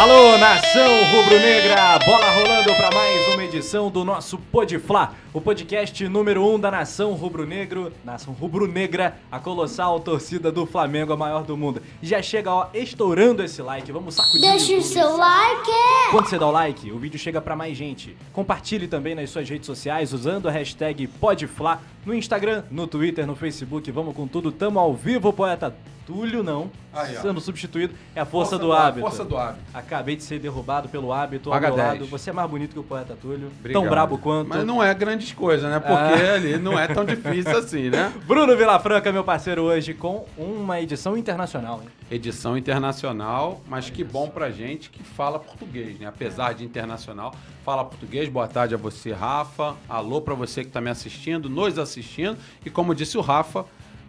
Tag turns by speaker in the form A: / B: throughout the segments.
A: Alô, nação rubro-negra! Bola rolando para mais uma edição do nosso Podfla, o podcast número 1 um da nação rubro-negro, nação rubro-negra, a colossal torcida do Flamengo, a maior do mundo. Já chega, ó, estourando esse like, vamos sacudir.
B: Deixa o seu like!
A: Quando você dá o like, o vídeo chega para mais gente. Compartilhe também nas suas redes sociais usando a hashtag Podfla no Instagram, no Twitter, no Facebook. Vamos com tudo, tamo ao vivo, poeta Túlio não,
C: Aí, ó.
A: sendo substituído. É a força,
C: Força
A: do,
C: do-
A: hábito.
C: força do hábito.
A: Acabei de ser derrubado pelo hábito ao
C: Paga
A: meu
C: 10.
A: lado. Você é mais bonito que o poeta Túlio.
C: Obrigado.
A: Tão brabo quanto.
C: Mas não é grandes coisas, né? Porque
A: Ah.
C: ali não é tão difícil assim, né?
A: Bruno Vilafranca, meu parceiro, hoje com uma edição internacional. Hein?
C: Edição internacional, mas que bom pra gente que fala português, né? Apesar de internacional, fala português. Boa tarde a você, Rafa. Alô pra você que tá me assistindo, nos assistindo. E como disse o Rafa,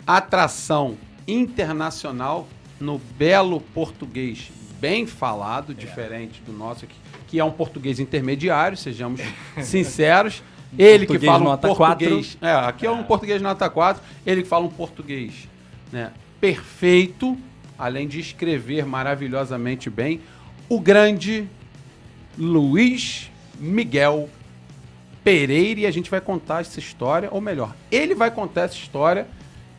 C: atração internacional no belo português bem falado, diferente do nosso aqui, que é um português intermediário, sejamos sinceros. Ele que fala um
A: nota
C: português. É, aqui é um português nota 4. Ele que fala um português né, perfeito, além de escrever maravilhosamente bem. O grande Luiz Miguel Pereira. E a gente vai contar essa história, ou melhor, ele vai contar essa história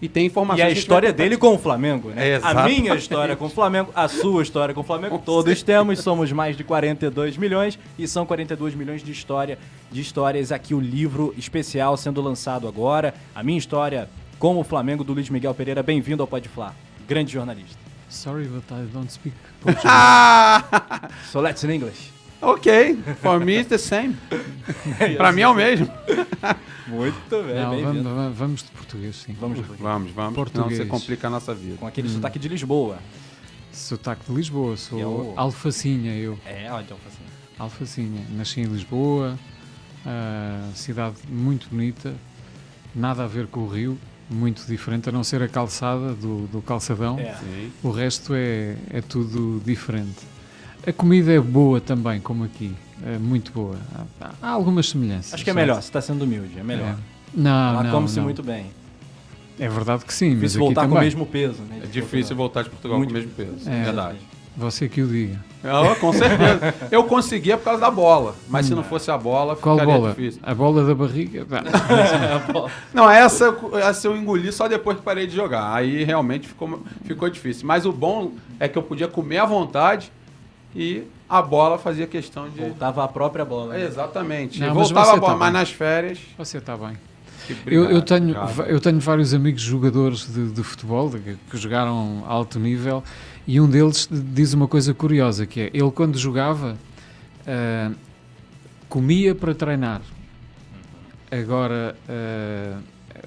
C: e tem informações.
A: E a história dele com o Flamengo, né?
C: É,
A: a minha história com o Flamengo, a sua história com o Flamengo,
C: Com
A: todos
C: certeza.
A: temos, somos mais de 42 milhões e são 42 milhões de história, de histórias aqui o livro especial sendo lançado agora, a minha história com o Flamengo do Luiz Miguel Pereira. Bem-vindo ao Pode Falar. Grande jornalista.
D: Sorry, but I don't speak
C: Ah!
A: So let's in English.
C: Ok, for me it's the same. Pra mim é o mesmo.
A: Muito bem,
D: Não, vamos,
A: bem-vindo.
D: vamos- vamos de português, sim.
A: Vamos,
C: Vamos, vamos.
D: Português.
C: Não, você complica a nossa vida.
A: com aquele sotaque de Lisboa.
D: Sotaque de Lisboa, sou
A: eu-
D: alfacinha eu.
A: É, olha, assim.
D: Alfacinha. Nasci em Lisboa, ah, cidade muito bonita, nada a ver com o Rio, muito diferente, a não ser a calçada do, do calçadão.
A: É.
C: Sim.
D: O resto é, é tudo diferente. A comida é boa também, como aqui, é muito boa. Há, há algumas semelhanças.
A: Acho que é melhor, você está sendo humilde, é melhor.
D: É. Não,
A: Lá
D: não,
A: come-se muito bem.
D: É verdade que sim, mas aqui
A: voltar com o mesmo peso, né?
C: É difícil
A: Portugal.
C: voltar de Portugal
A: Muito
C: com o mesmo peso.
D: É.
C: Verdade.
D: Você que o diga.
C: Ah, com certeza. Eu conseguia por causa da bola. Mas se não fosse a bola,
D: Qual
C: ficaria
D: bola?
C: difícil.
D: A bola da barriga? Não.
C: Não, essa, eu- essa eu engoli só depois que parei de jogar. Aí realmente ficou, ficou difícil. Mas o bom é que eu podia comer à vontade e a bola fazia questão de.
A: Voltava a própria bola. né?
C: Exatamente.
D: Não, mas
C: Voltava
D: você
C: a bola,
D: tá
C: mas nas férias.
D: Você está bem. Eu, eu tenho, eu tenho vários amigos jogadores de, de futebol de- que, jogaram alto nível e um deles diz uma coisa curiosa que é ele quando jogava ah, comia para treinar agora ah,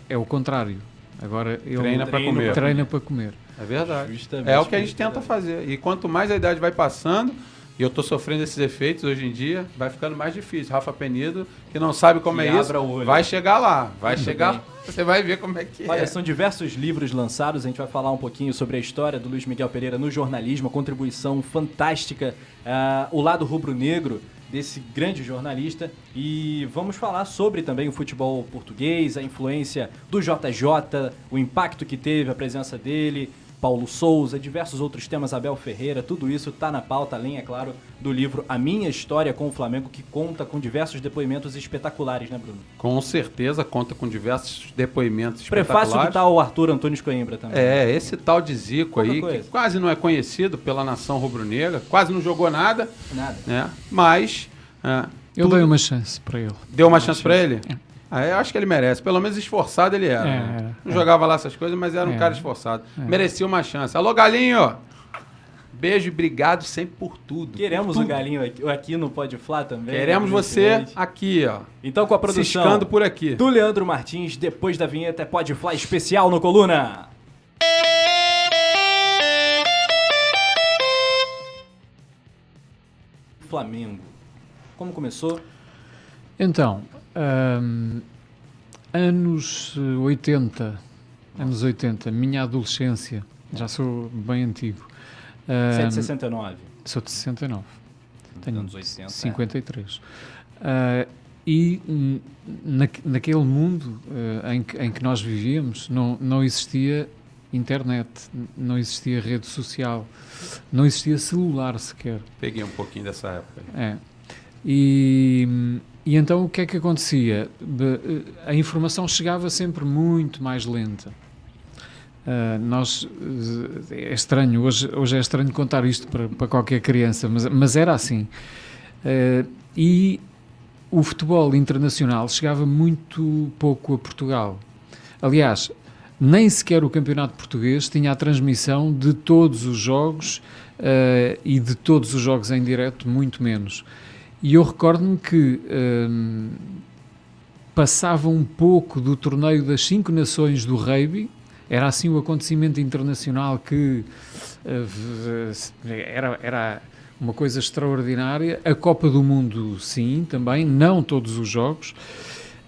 D: é o contrário agora ele
C: Treina para comer.
D: treina para comer
C: É verdade.
A: Justamente
C: É o que a gente
A: isso,
C: tenta fazer. E quanto mais a idade vai passando, e eu tô sofrendo esses efeitos hoje em dia, vai ficando mais difícil. Rafa Penido, que não sabe como
A: Que
C: é isso, vai chegar lá. Vai
A: Muito
C: chegar.
A: bem.
C: Você vai ver como é que
A: Olha,
C: é.
A: são diversos livros lançados, a gente vai falar um pouquinho sobre a história do Luiz Miguel Pereira no jornalismo, a contribuição fantástica, ah, o lado rubro-negro desse grande jornalista e vamos falar sobre também o futebol português, a influência do JJ, o impacto que teve a presença dele, Paulo Souza, diversos outros temas, Abel Ferreira, tudo isso tá na pauta, além, é claro, do livro A Minha História com o Flamengo, que conta com diversos depoimentos espetaculares, né, Bruno?
C: Com certeza conta com diversos depoimentos
A: Prefácio do
C: espetaculares.
A: tal Arthur Antônio Coimbra também.
C: É, esse tal de Zico
A: Pouca
C: aí,
A: coisa.
C: que quase não é conhecido pela nação rubro-negra, quase não jogou nada,
A: Nada.
C: né? Mas é,
D: eu
C: tudo-
D: dei uma chance para ele
C: deu uma chance pra ele. Ah, eu acho que ele merece. Pelo menos esforçado ele era.
D: É,
C: né? não
D: é.
C: jogava lá essas coisas, mas era um
D: É.
C: cara esforçado. Merecia uma chance. Alô, Galinho! Beijo e obrigado sempre por tudo.
A: Queremos
C: por
A: o. Galinho aqui, aqui no Pode Flá também.
C: Queremos você aqui, ó.
A: Então, com a produção
C: Ciscando por aqui.
A: do Leandro Martins, depois da vinheta é Pode Flá especial no Coluna. Flamengo. Como começou?
D: Então, ahm, anos eh, 80, anos 80, minha adolescência, já sou bem antigo. Ahm,
A: 769.
D: sou de 69, tenho
A: anos 80.
D: 53. Ah, e hum, na, naquele mundo eh, em, que, em que nós vivíamos não, não existia internet, não existia rede social, não existia celular sequer.
C: Peguei um pouquinho dessa época.
D: É. E, e então o que é que acontecia? A informação chegava sempre muito mais lenta. Uh, nós é estranho, hoje, hoje é estranho contar isto para, para qualquer criança, mas, mas era assim. Uh, e o futebol internacional chegava muito pouco a Portugal. Aliás, nem sequer o campeonato português tinha a transmissão de todos os jogos uh, e de todos os jogos em direto, muito menos. E eu recordo-me que um, passava um pouco do torneio das cinco nações do rugby, era assim o acontecimento internacional que uh, era, era uma coisa extraordinária. A Copa do Mundo, sim, também, não todos os jogos.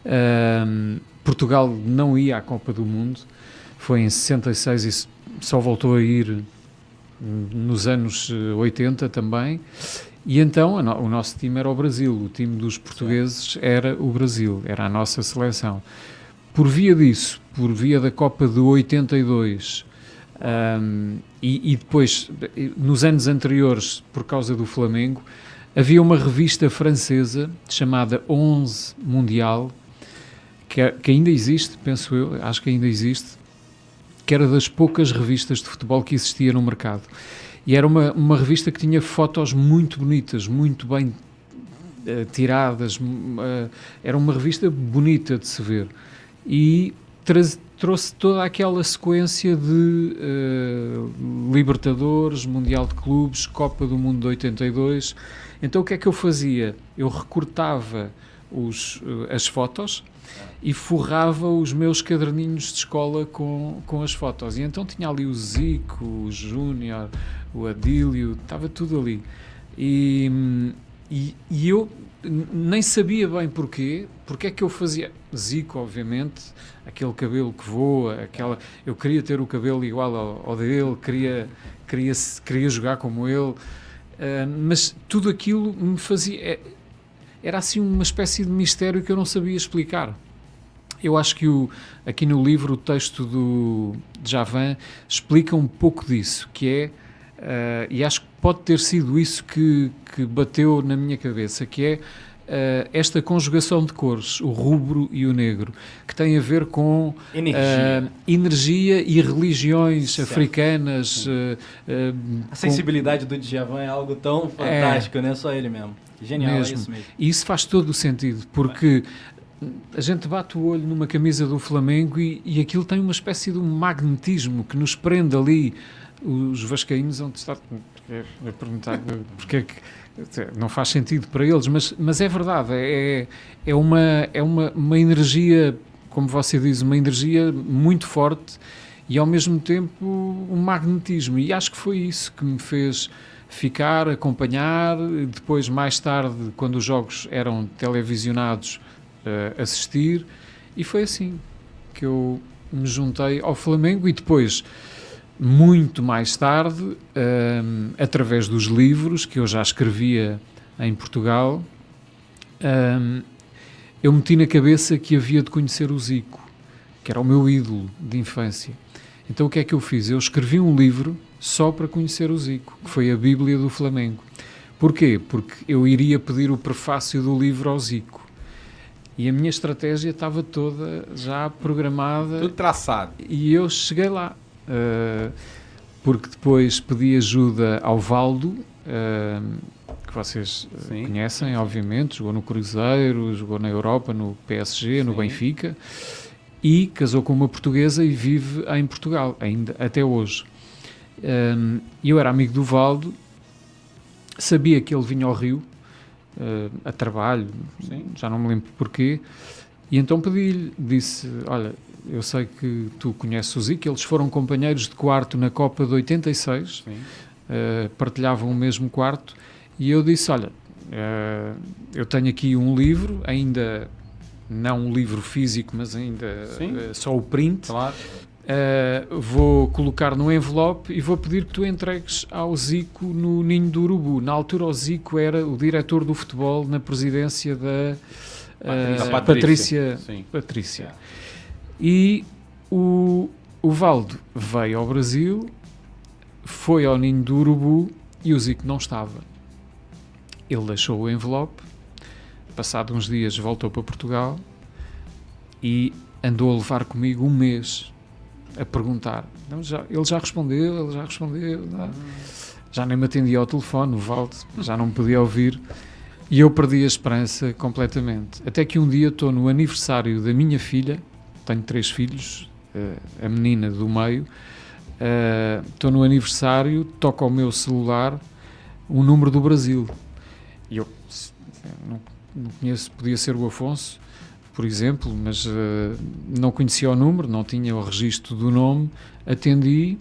D: Um, Portugal não ia à Copa do Mundo, foi em 66 e só voltou a ir nos anos 80 eh, também. E então o nosso time era o Brasil, o time dos portugueses era o Brasil, era a nossa seleção. Por via disso, por via da Copa de 82, um, e, e, depois, nos anos anteriores, por causa do Flamengo, havia uma revista francesa chamada 11 Mundial, que, que, ainda existe, penso eu, acho que ainda existe, que era das poucas revistas de futebol que existia no mercado. E era uma, uma revista que tinha fotos muito bonitas, muito bem uh, tiradas, uh, era uma revista bonita de se ver. E trouxe toda aquela sequência de uh, Libertadores, Mundial de Clubes, Copa do Mundo de 82. Então o que é que eu fazia? Eu recortava os, as fotos e forrava os meus caderninhos de escola com, com as fotos. E então tinha ali o Zico, o Júnior, o Adílio, estava tudo ali. E, e, e eu nem sabia bem porquê, porque é que eu fazia. Zico, obviamente, aquele cabelo que voa, aquela. Eu queria ter o cabelo igual ao, ao dele, queria, queria, queria jogar como ele, uh, mas tudo aquilo me fazia. É, era assim uma espécie de mistério que eu não sabia explicar. Eu acho que o, aqui no livro o texto do Javan explica um pouco disso, que é, uh, e acho que pode ter sido isso que, que bateu na minha cabeça, que é uh, esta conjugação de cores, o rubro e o negro, que tem a ver com
A: energia,
D: uh, energia e religiões certo. africanas.
A: a sensibilidade com... do Djavan é algo tão fantástico, é, né? Só ele mesmo. Genial, mesmo. é isso mesmo.
D: E isso faz todo o sentido, porque a gente bate o olho numa camisa do Flamengo e, e aquilo tem uma espécie de um magnetismo que nos prende ali. Os vascaínos vão estar a perguntar porque é que não faz sentido para eles, mas, mas é verdade, é, é, uma, é uma, uma energia, como você diz, uma energia muito forte e ao mesmo tempo um magnetismo. E acho que foi isso que me fez ficar, acompanhar. Depois, mais tarde, quando os jogos eram televisionados, uh, assistir, e foi assim que eu me juntei ao Flamengo e depois, muito mais tarde, ehm, através dos livros que eu já escrevia em Portugal, ehm, eu meti na cabeça que havia de conhecer o Zico, que era o meu ídolo de infância. Então o que é que eu fiz? Eu escrevi um livro só para conhecer o Zico, que foi a Bíblia do Flamengo. Porquê? Porque eu iria pedir o prefácio do livro ao Zico. E a minha estratégia estava toda já programada.
C: Tudo traçado.
D: E eu cheguei lá. Uh, porque depois pedi ajuda ao Valdo, uh, que vocês Sim. conhecem, obviamente. Jogou no Cruzeiro, jogou na Europa, no PSG, Sim. no Benfica. E casou com uma portuguesa e vive em Portugal, ainda até hoje. Um, eu era amigo do Valdo, sabia que ele vinha ao Rio uh, a trabalho, Sim. já não me lembro porquê, e então pedi-lhe, disse, olha, eu sei que tu conheces o Zico, eles foram companheiros de quarto na Copa de 86, uh, partilhavam o mesmo quarto, e eu disse, olha, uh, eu tenho aqui um livro, ainda não um livro físico, mas ainda uh, só o print.
C: Claro.
D: Uh, vou colocar no envelope e vou pedir que tu entregues ao Zico no Ninho do Urubu. Na altura, o Zico era o diretor do futebol na presidência da uh, Patrícia. Patrícia. Patrícia. E o, o Valdo veio ao Brasil, foi ao ninho do urubu e o Zico não estava. Ele deixou o envelope, passado uns dias voltou para Portugal e andou a levar comigo um mês a perguntar. Não, já, ele já respondeu, ele já respondeu. Não, já nem me atendia ao telefone, o Valdo já não me podia ouvir. E eu perdi a esperança completamente. Até que um dia estou no aniversário da minha filha, tenho três filhos, uh, a menina do meio, uh, estou no aniversário, toco ao meu celular o número do Brasil. E eu não, não conheço, podia ser o Afonso, por exemplo, mas uh, não conhecia o número, não tinha o registro do nome, atendi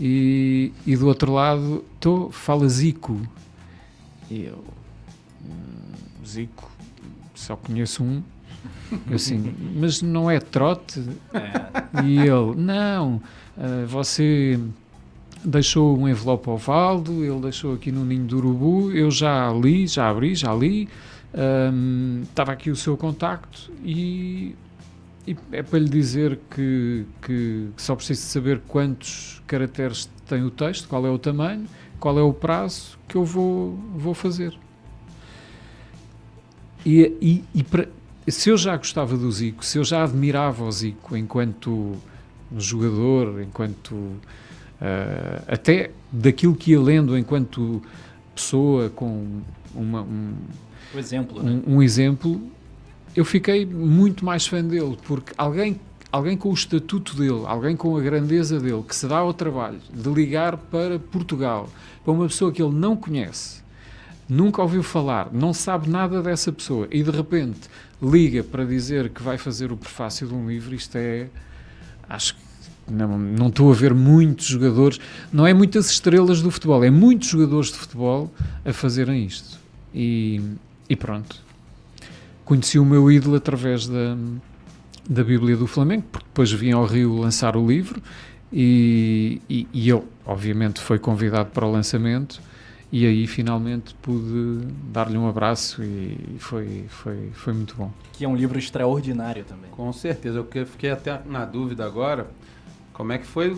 D: e, e do outro lado, tô, fala Zico. E eu, hum, Zico, só conheço um. Eu assim, mas não é trote? É. E ele, não, uh, você deixou um envelope ao Valdo, ele deixou aqui no ninho do urubu, eu já li, já abri, já li, um, estava aqui o seu contacto e, e, é para lhe dizer que, que só preciso saber quantos caracteres tem o texto, qual é o tamanho, qual é o prazo que eu vou, vou fazer. E, e, e para, se eu já gostava do Zico, se eu já admirava o Zico enquanto jogador, enquanto uh, até daquilo que ia lendo enquanto pessoa com uma, um,
A: um exemplo, né?
D: um, um exemplo, eu fiquei muito mais fã dele, porque alguém alguém com o estatuto dele, alguém com a grandeza dele, que se dá ao trabalho de ligar para Portugal, para uma pessoa que ele não conhece, nunca ouviu falar, não sabe nada dessa pessoa e de repente liga para dizer que vai fazer o prefácio de um livro, isto é. Acho que não, não estou a ver muitos jogadores, não é muitas estrelas do futebol, é muitos jogadores de futebol a fazerem isto. E, e pronto. Conheci o meu ídolo através da, da Bíblia do Flamengo, porque depois vim ao Rio lançar o livro e, e, e ele, obviamente, foi convidado para o lançamento e aí finalmente pude dar-lhe um abraço e foi, foi, foi muito bom.
A: Que é um livro extraordinário também.
C: Com certeza, eu fiquei até na dúvida agora, como é que foi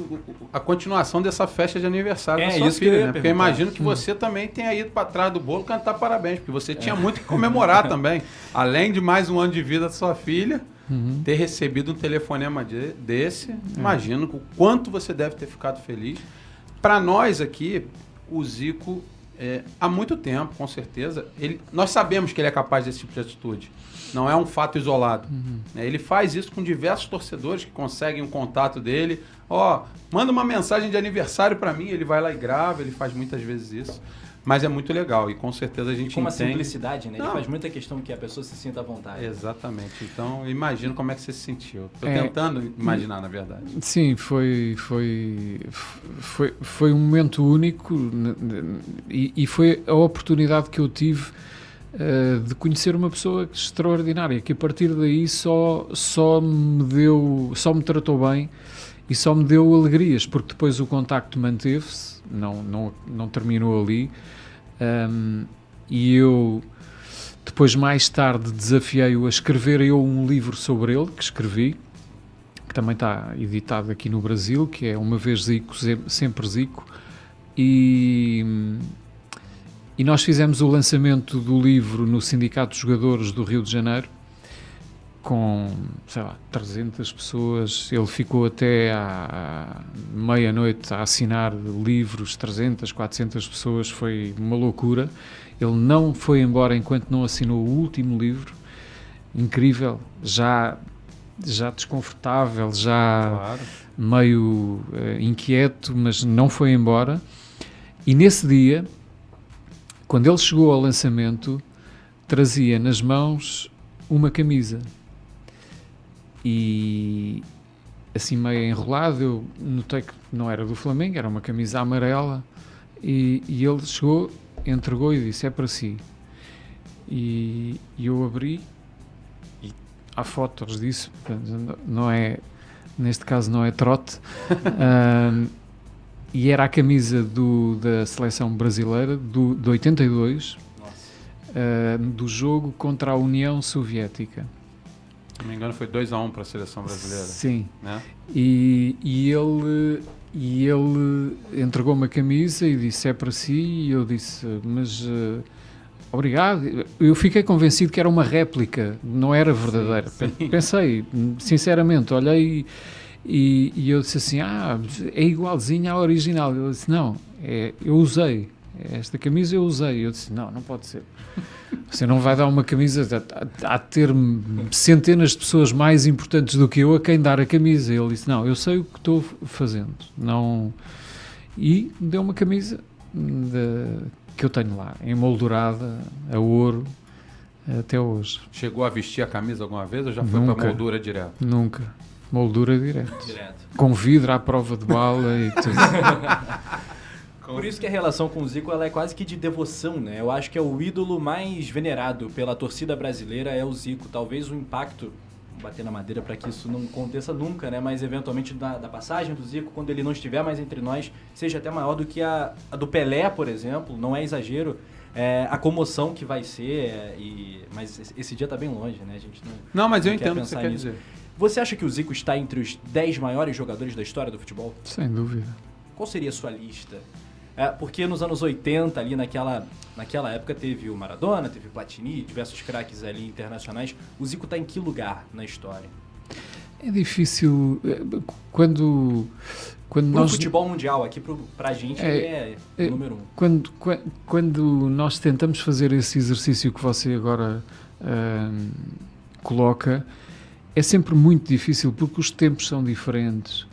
C: a continuação dessa festa de aniversário
A: é,
C: da sua
A: isso
C: filha,
A: que eu
C: né? Porque eu imagino que você também tenha ido para trás do bolo cantar parabéns, porque você tinha é. muito que comemorar também. Além de mais um ano de vida da sua filha, uhum. ter recebido um telefonema de, desse, é. imagino o quanto você deve ter ficado feliz. Para nós aqui, o Zico, é, há muito tempo, com certeza, ele, nós sabemos que ele é capaz desse tipo de atitude. Não é um fato isolado. Uhum. Né? Ele faz isso com diversos torcedores que conseguem um contato dele. Ó, oh, manda uma mensagem de aniversário para mim, ele vai lá e grava, ele faz muitas vezes isso. Mas é muito legal e com certeza a gente
A: com uma
C: entende...
A: simplicidade, né? Ele faz muita questão que a pessoa se sinta à vontade.
C: Exatamente. Então, imagino como é que você se sentiu. Estou é, tentando imaginar, na verdade.
D: Sim, foi, foi, foi, foi um momento único e, e foi a oportunidade que eu tive uh, de conhecer uma pessoa extraordinária, que a partir daí só, só me deu, só me tratou bem e só me deu alegrias, porque depois o contacto manteve-se, não, não, não terminou ali. Um, e eu depois mais tarde desafiei-o a escrever eu um livro sobre ele que escrevi que também está editado aqui no Brasil que é uma vez Zico sempre Zico e e nós fizemos o lançamento do livro no Sindicato de Jogadores do Rio de Janeiro com, sei lá, 300 pessoas. Ele ficou até à meia-noite a assinar livros, 300, 400 pessoas. Foi uma loucura. Ele não foi embora enquanto não assinou o último livro. Incrível, já já desconfortável, já claro. meio uh, inquieto, mas não foi embora. E nesse dia, quando ele chegou ao lançamento, trazia nas mãos uma camisa e assim meio enrolado, eu notei que não era do Flamengo, era uma camisa amarela. E, e ele chegou, entregou e disse, é para si. E, e eu abri e há fotos disso, não é, neste caso não é trote, uh, e era a camisa do, da seleção brasileira do, de 82, uh, do jogo contra a União Soviética
C: Se não me engano, foi 2 a 1 um para a seleção brasileira.
D: Sim.
C: Né?
D: E, e ele e ele entregou uma camisa e disse é para si e eu disse mas uh, obrigado eu fiquei convencido que era uma réplica não era verdadeira sim, sim. pensei sinceramente olhei e, e, eu disse assim ah é igualzinho à original ele disse não é, eu usei esta camisa eu usei eu disse não não pode ser você não vai dar uma camisa a, ter centenas de pessoas mais importantes do que eu a quem dar a camisa. Ele disse: Não, eu sei o que estou fazendo. Não... E deu uma camisa de, que eu tenho lá, emoldurada, a ouro, até hoje.
C: Chegou a vestir a camisa alguma vez ou já foi para moldura direto?
D: Nunca. Moldura direto. direto. Com vidro à prova de bala e tudo.
A: Por isso que a relação com o Zico ela é quase que de devoção, né? Eu acho que é o ídolo mais venerado pela torcida brasileira é o Zico. Talvez o impacto bater na madeira para que isso não aconteça nunca, né? Mas eventualmente da, da, passagem do Zico, quando ele não estiver mais entre nós, seja até maior do que a, a do Pelé, por exemplo. Não é exagero. É, a comoção que vai ser, é, e, mas esse dia está bem longe, né? A gente não,
C: não mas eu entendo o que você quer dizer.
A: Você acha que o Zico está entre os 10 maiores jogadores da história do futebol?
D: Sem dúvida.
A: Qual seria a sua lista? É, porque nos anos 80, ali naquela, naquela época, teve o Maradona, teve o Platini, diversos craques ali internacionais. O Zico está em que lugar na história?
D: É difícil. É, quando. Quando
A: pro
D: nós...
A: futebol mundial, aqui para a gente é, é, é, o número um.
D: Quando, quando nós tentamos fazer esse exercício que você agora uh, coloca, é sempre muito difícil porque os tempos são diferentes.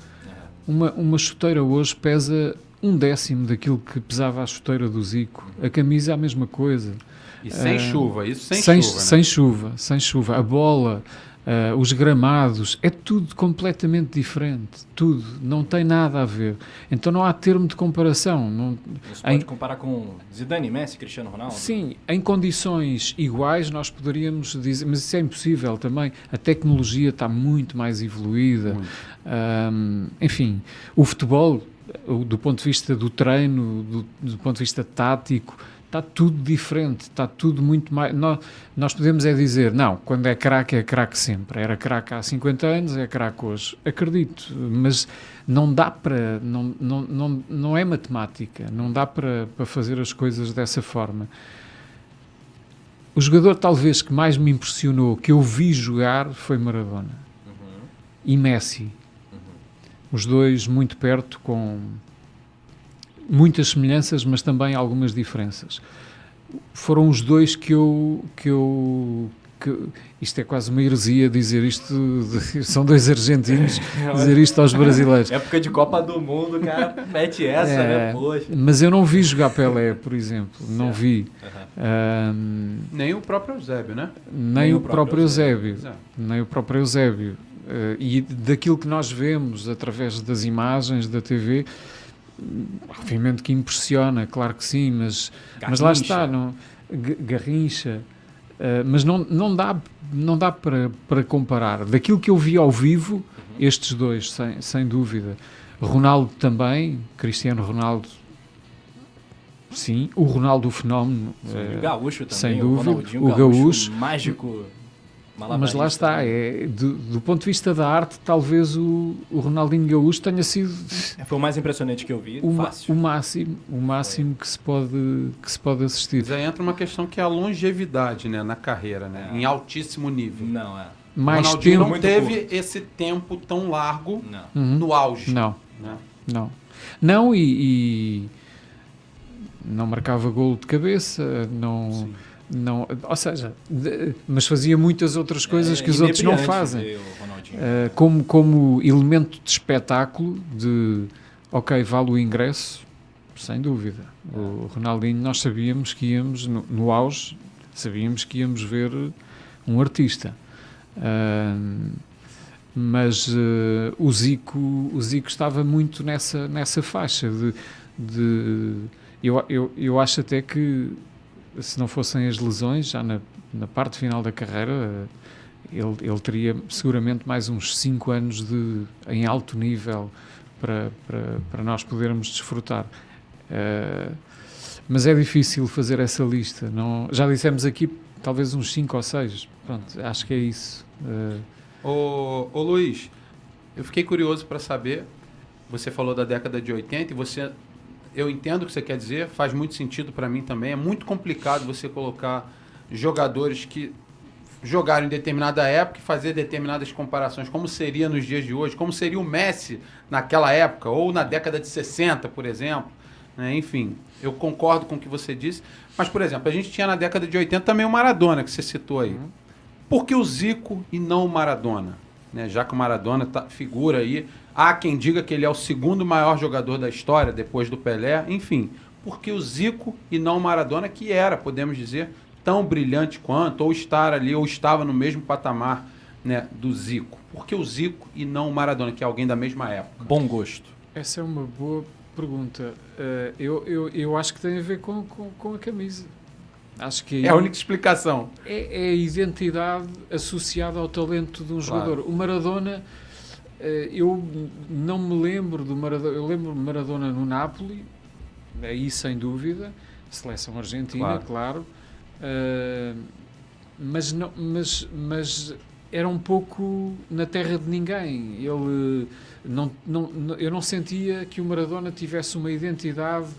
D: Uma, uma chuteira hoje pesa um décimo daquilo que pesava a chuteira do Zico. A camisa é a mesma coisa.
C: E sem uh, chuva, isso sem,
D: sem
C: chuva.
D: Né? Sem chuva, sem chuva. A bola, uh, os gramados, é tudo completamente diferente. Tudo. Não tem nada a ver. Então não há termo de comparação. Não,
A: Você pode em, comparar com Zidane, Messi, Cristiano Ronaldo?
D: Sim, em condições iguais nós poderíamos dizer, mas isso é impossível também. A tecnologia está muito mais evoluída. Muito. Um, enfim, o futebol do ponto de vista do treino, do, do, ponto de vista tático, está tudo diferente, está tudo muito mais. Nós, nós podemos é dizer, não, quando é craque, é craque sempre. Era craque há 50 anos, é craque hoje. Acredito, mas não dá para. Não, não, não, não é matemática, não dá para, para fazer as coisas dessa forma. O jogador, talvez, que mais me impressionou, que eu vi jogar, foi Maradona. Uhum. E Messi os dois muito perto, com muitas semelhanças, mas também algumas diferenças. Foram os dois que eu, que eu que, isto é quase uma heresia dizer isto, de, são dois argentinos dizer isto aos brasileiros.
A: Época de Copa do Mundo, cara, mete essa, né? é, né? Poxa.
D: Mas eu não vi jogar Pelé, por exemplo, não vi.
C: Uhum. Um, nem o próprio Eusébio, né?
D: Nem, nem o, próprio, próprio Eusébio, Eusébio. Nem o próprio Eusébio. Uh, e daquilo que nós vemos através das imagens da TV, obviamente que impressiona, claro que sim, mas, mas lá está, não, Garrincha, uh, mas não, não dá, não dá para, para comparar. Daquilo que eu vi ao vivo, uhum. estes dois, sem, sem dúvida. Ronaldo também, Cristiano Ronaldo Sim, o Ronaldo o Fenómeno.
A: Sim, uh, o Gaúcho também,
D: sem dúvida.
A: O, o Gaúcho, mágico.
D: Mas lá está, é, do, do, ponto de vista da arte, talvez o, o Ronaldinho Gaúcho tenha sido.
A: É, foi o mais impressionante que eu vi.
D: O,
A: fácil.
D: o máximo, o máximo que se, pode, que se pode assistir.
C: Mas aí entra uma questão que é a longevidade né, na carreira, né, é. em altíssimo nível.
A: Não, é.
C: Mais o tempo, não teve curto. esse tempo tão largo uhum. no auge.
D: Não, né? não. Não, e, e, não marcava golo de cabeça, não. Sim não, ou seja, de, mas fazia muitas outras coisas é, que os outros não fazem. Uh, como, como elemento de espetáculo, de ok, vale o ingresso, sem dúvida. O Ronaldinho, nós sabíamos que íamos, no, no auge, sabíamos que íamos ver um artista. Uh, mas uh, o, Zico, o Zico estava muito nessa, nessa faixa de, de eu, eu, eu acho até que se não fossem as lesões, já na, na parte final da carreira, ele, ele teria seguramente mais uns 5 anos de, em alto nível para, para, para nós podermos desfrutar. Uh, mas é difícil fazer essa lista. Não, já dissemos aqui talvez uns 5 ou 6. Pronto, acho que é isso. Uh...
C: Ô, Luiz, eu fiquei curioso para saber. Você falou da década de 80 e você. Eu entendo o que você quer dizer, faz muito sentido para mim também. É muito complicado você colocar jogadores que jogaram em determinada época e fazer determinadas comparações, como seria nos dias de hoje, como seria o Messi naquela época, ou na década de 60, por exemplo. Né? Enfim, eu concordo com o que você disse. Mas, por exemplo, a gente tinha na década de 80 também o Maradona, que você citou aí. Uhum. Por que o Zico e não o Maradona? Né? Já que o Maradona tá, figura aí. Há quem diga que ele é o segundo maior jogador da história, depois do Pelé. Enfim, por que o Zico e não o Maradona, que era, podemos dizer, tão brilhante quanto, ou estar ali, ou estava no mesmo patamar né, do Zico? Por que o Zico e não o Maradona, que é alguém da mesma época?
A: Bom gosto.
D: Essa é uma boa pergunta. Uh, eu, eu, eu acho que tem a ver com, com, com a camisa. Acho que
C: é a única explicação.
D: É, é, a identidade associada ao talento de um claro. jogador. O Maradona, eu não me lembro do Maradona. Eu lembro Maradona no Napoli, aí sem dúvida. Seleção argentina, claro. claro. Uh, mas, não, mas, mas era um pouco na terra de ninguém. Ele não, não, eu não sentia que o Maradona tivesse uma identidade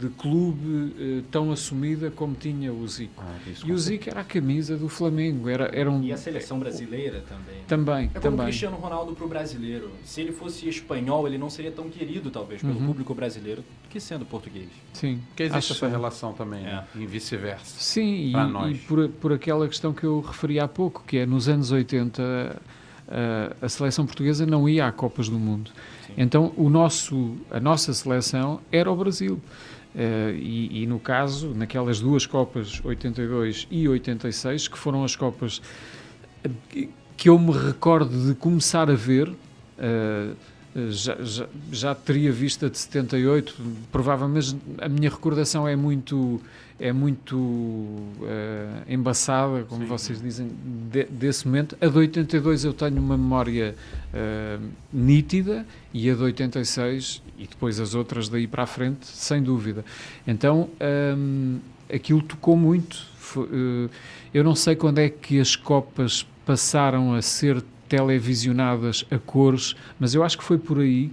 D: de clube eh, tão assumida como tinha o Zico. Ah, e o Zico era a camisa do Flamengo. Era, era um,
A: e a seleção brasileira também.
D: Também,
A: é
D: como também.
A: o Cristiano Ronaldo para o brasileiro. Se ele fosse espanhol, ele não seria tão querido, talvez, pelo uhum. público brasileiro, que sendo português.
D: Sim.
C: Porque existe essa relação também, é. né? e vice-versa.
D: Sim, e, nós. e por, por aquela questão que eu referi há pouco, que é nos anos 80 a seleção portuguesa não ia a Copas do Mundo. Sim. Então o nosso, a nossa seleção era o Brasil. Uh, e, e, no caso, naquelas duas Copas 82 e 86, que foram as Copas que eu me recordo de começar a ver, uh, já, já, já, teria visto de 78, provavelmente a minha recordação é muito é muito uh, embaçada, como Sim. vocês dizem, de, desse momento. A de 82 eu tenho uma memória uh, nítida e a de 86 e depois as outras daí para a frente, sem dúvida. Então um, aquilo tocou muito. Foi, uh, eu não sei quando é que as Copas passaram a ser televisionadas a cores, mas eu acho que foi por aí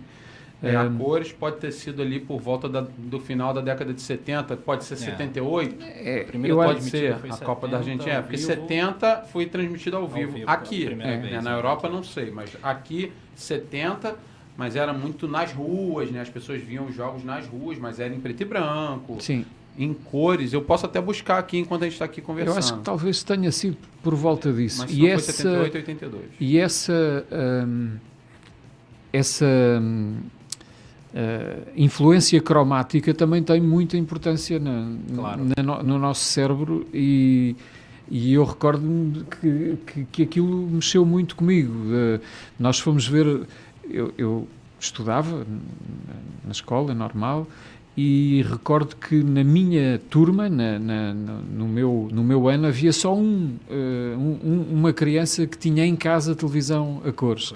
C: é, a cores pode ter sido ali por volta da, do final da década de 70, pode ser é. 78. É,
D: primeiro
C: pode ser a 70, Copa da Argentina. É, porque 70 foi transmitido ao vivo. Ao vivo aqui, é, né, na Europa não sei, mas aqui 70, mas era muito nas ruas, né? As pessoas viam os jogos nas ruas, mas era em preto e branco.
D: Sim.
C: Em cores, eu posso até buscar aqui enquanto a gente está aqui conversando.
D: Eu acho que talvez tenha sido por volta disso.
C: Mas e essa, 78, 82.
D: E essa. Hum, essa. Hum, Uh, influência cromática também tem muita importância na, claro. na, no nosso cérebro e, e eu recordo-me que, que, que, aquilo mexeu muito comigo. Uh, nós fomos ver, eu, eu, estudava na escola normal e recordo que na minha turma, na, na, no, meu, no meu ano, havia só um, uh, um, uma criança que tinha em casa televisão a cores.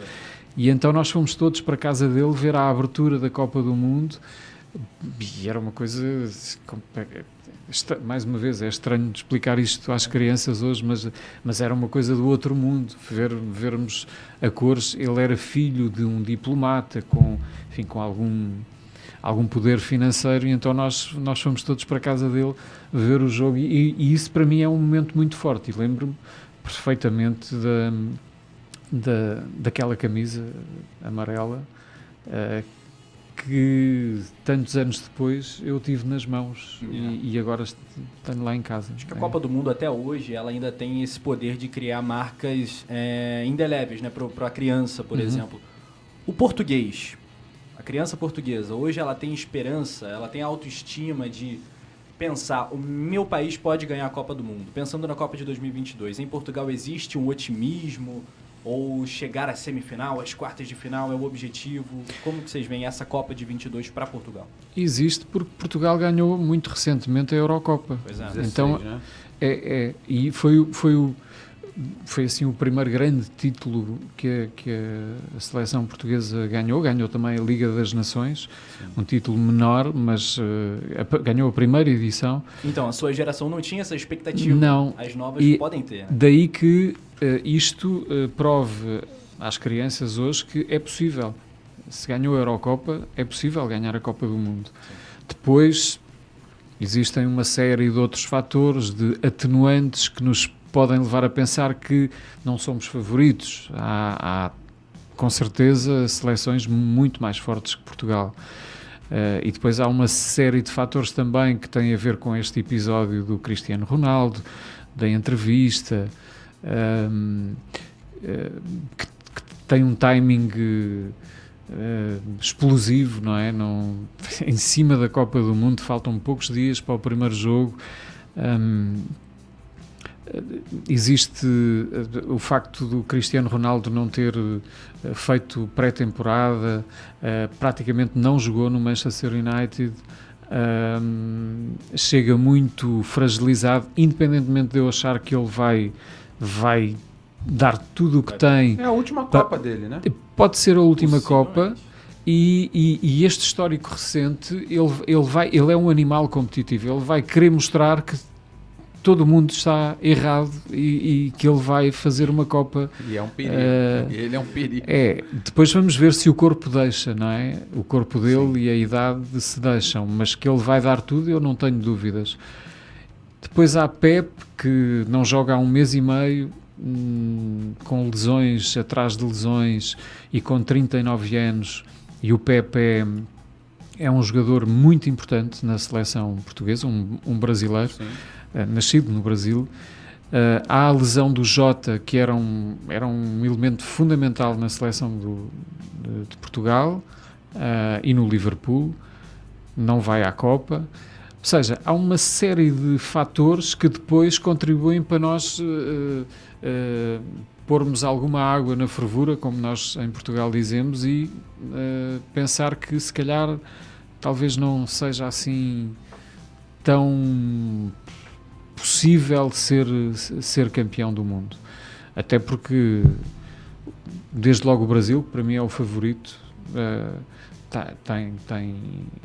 D: E então nós fomos todos para a casa dele ver a abertura da Copa do Mundo e era uma coisa. Mais uma vez, é estranho explicar isto às crianças hoje, mas, mas era uma coisa do outro mundo. Ver, vermos a cores. Ele era filho de um diplomata com, enfim, com algum, algum poder financeiro, e então nós, nós fomos todos para a casa dele ver o jogo. E, e isso para mim é um momento muito forte. E lembro-me perfeitamente da da, daquela camisa amarela uh, que tantos anos depois eu tive nas mãos yeah. e, e, agora tenho lá em casa.
A: Acho que a é. Copa do Mundo até hoje ela ainda tem esse poder de criar marcas é, indeléveis né, para a criança, por uhum. exemplo. O português, a criança portuguesa, hoje ela tem esperança, ela tem autoestima de pensar, o meu país pode ganhar a Copa do Mundo. Pensando na Copa de 2022, em Portugal existe um otimismo, ou chegar à semifinal, às quartas de final é o objetivo? Como que vocês veem essa Copa de 22 para Portugal?
D: Existe porque Portugal ganhou muito recentemente a Eurocopa.
A: Pois é.
D: 16, então, né? é, é, e foi, foi o foi assim o primeiro grande título que a, que a seleção portuguesa ganhou. Ganhou também a Liga das Nações, Sim. um título menor, mas uh, a, ganhou a primeira edição.
A: Então, a sua geração não tinha essa expectativa?
D: Não.
A: As novas e podem ter. Né?
D: Daí que isto uh, prove às crianças hoje que é possível. Se ganhou a Eurocopa, é possível ganhar a Copa do Mundo. Depois existem uma série de outros fatores, de atenuantes que nos podem levar a pensar que não somos favoritos. Há, há com certeza seleções muito mais fortes que Portugal. Uh, e depois há uma série de fatores também que têm a ver com este episódio do Cristiano Ronaldo, da entrevista, que, que, tem um timing uh, explosivo, não é? Não, em cima da Copa do Mundo faltam poucos dias para o primeiro jogo. Um, existe eh, o facto do Cristiano Ronaldo não ter eh, feito pré-temporada, praticamente não jogou no Manchester United, uh, chega muito fragilizado, independentemente de eu achar que ele vai, vai dar tudo o que tem.
C: É a última Copa dele, né?
D: Pode ser a última Copa. E, e, e, este histórico recente, ele, ele, vai, ele é um animal competitivo, ele vai querer mostrar que todo mundo está errado e, e, que ele vai fazer uma Copa.
C: E é um perigo. Uh, ele é um perigo.
D: É, depois vamos ver se o corpo deixa, não é? O corpo dele Sim. e a idade se deixam, mas que ele vai dar tudo, eu não tenho dúvidas. Depois há Pep, que não joga há um mês e meio, hum, com lesões atrás de lesões e com 39 anos, e o Pep é, é um jogador muito importante na seleção portuguesa, um, um brasileiro. Eh, nascido no Brasil. Uh, há a lesão do Jota, que era um, era um elemento fundamental na seleção do, de, de, Portugal uh, e no Liverpool, não vai à Copa. Ou seja, há uma série de fatores que depois contribuem para nós uh, pormos alguma água na fervura, como nós em Portugal dizemos, e pensar que se calhar talvez não seja assim tão possível ser, ser campeão do mundo. Até porque, desde logo o Brasil, que para mim é o favorito, uh, tá, tem, tem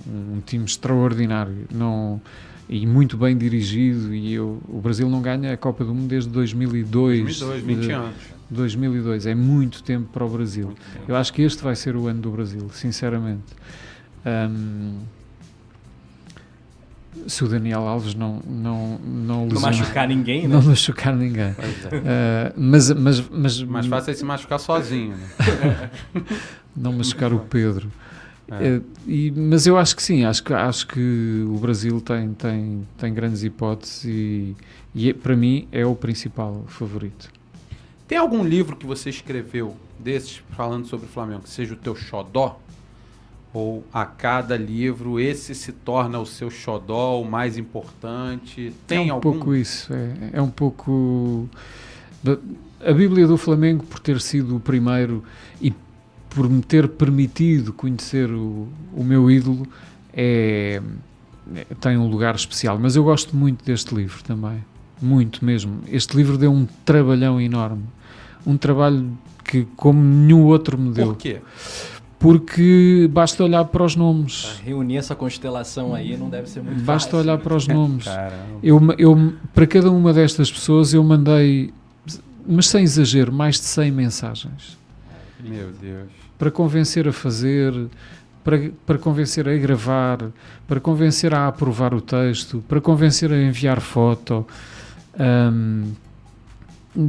D: um time extraordinário não, e muito bem dirigido. E eu, o Brasil não ganha a Copa do Mundo desde 2002.
C: 2002, 20 anos.
D: 2002, é muito tempo para o Brasil. Eu acho que este vai ser o ano do Brasil, sinceramente. Um, se o Daniel Alves não não não,
A: não machucar ninguém,
D: né? não machucar ninguém. É. Uh, mas mas mas
C: mais fácil é se machucar sozinho, né?
D: não machucar o Pedro. É. Uh, e, mas eu acho que sim, acho que acho que o Brasil tem tem tem grandes hipóteses e, e é, para mim é o principal favorito.
C: Tem algum livro que você escreveu desses falando sobre o Flamengo que seja o teu xodó? ou a cada livro esse se torna o seu xodó, o mais importante? Tem
D: é um
C: algum?
D: pouco isso, é, é um pouco... A Bíblia do Flamengo, por ter sido o primeiro e por me ter permitido conhecer o, o meu ídolo, é, é, tem um lugar especial. Mas eu gosto muito deste livro também, muito mesmo. Este livro deu um trabalhão enorme, um trabalho que como nenhum outro me deu.
C: Por quê?
D: porque basta olhar para os nomes.
A: reunir essa constelação aí não deve ser muito
D: basta
A: fácil.
D: olhar para os nomes. eu, eu, para cada uma destas pessoas eu mandei, mas sem exagero, mais de 100 mensagens.
C: Meu Deus.
D: Para convencer a fazer, para, para convencer a gravar, para convencer a aprovar o texto, para convencer a enviar foto. Um,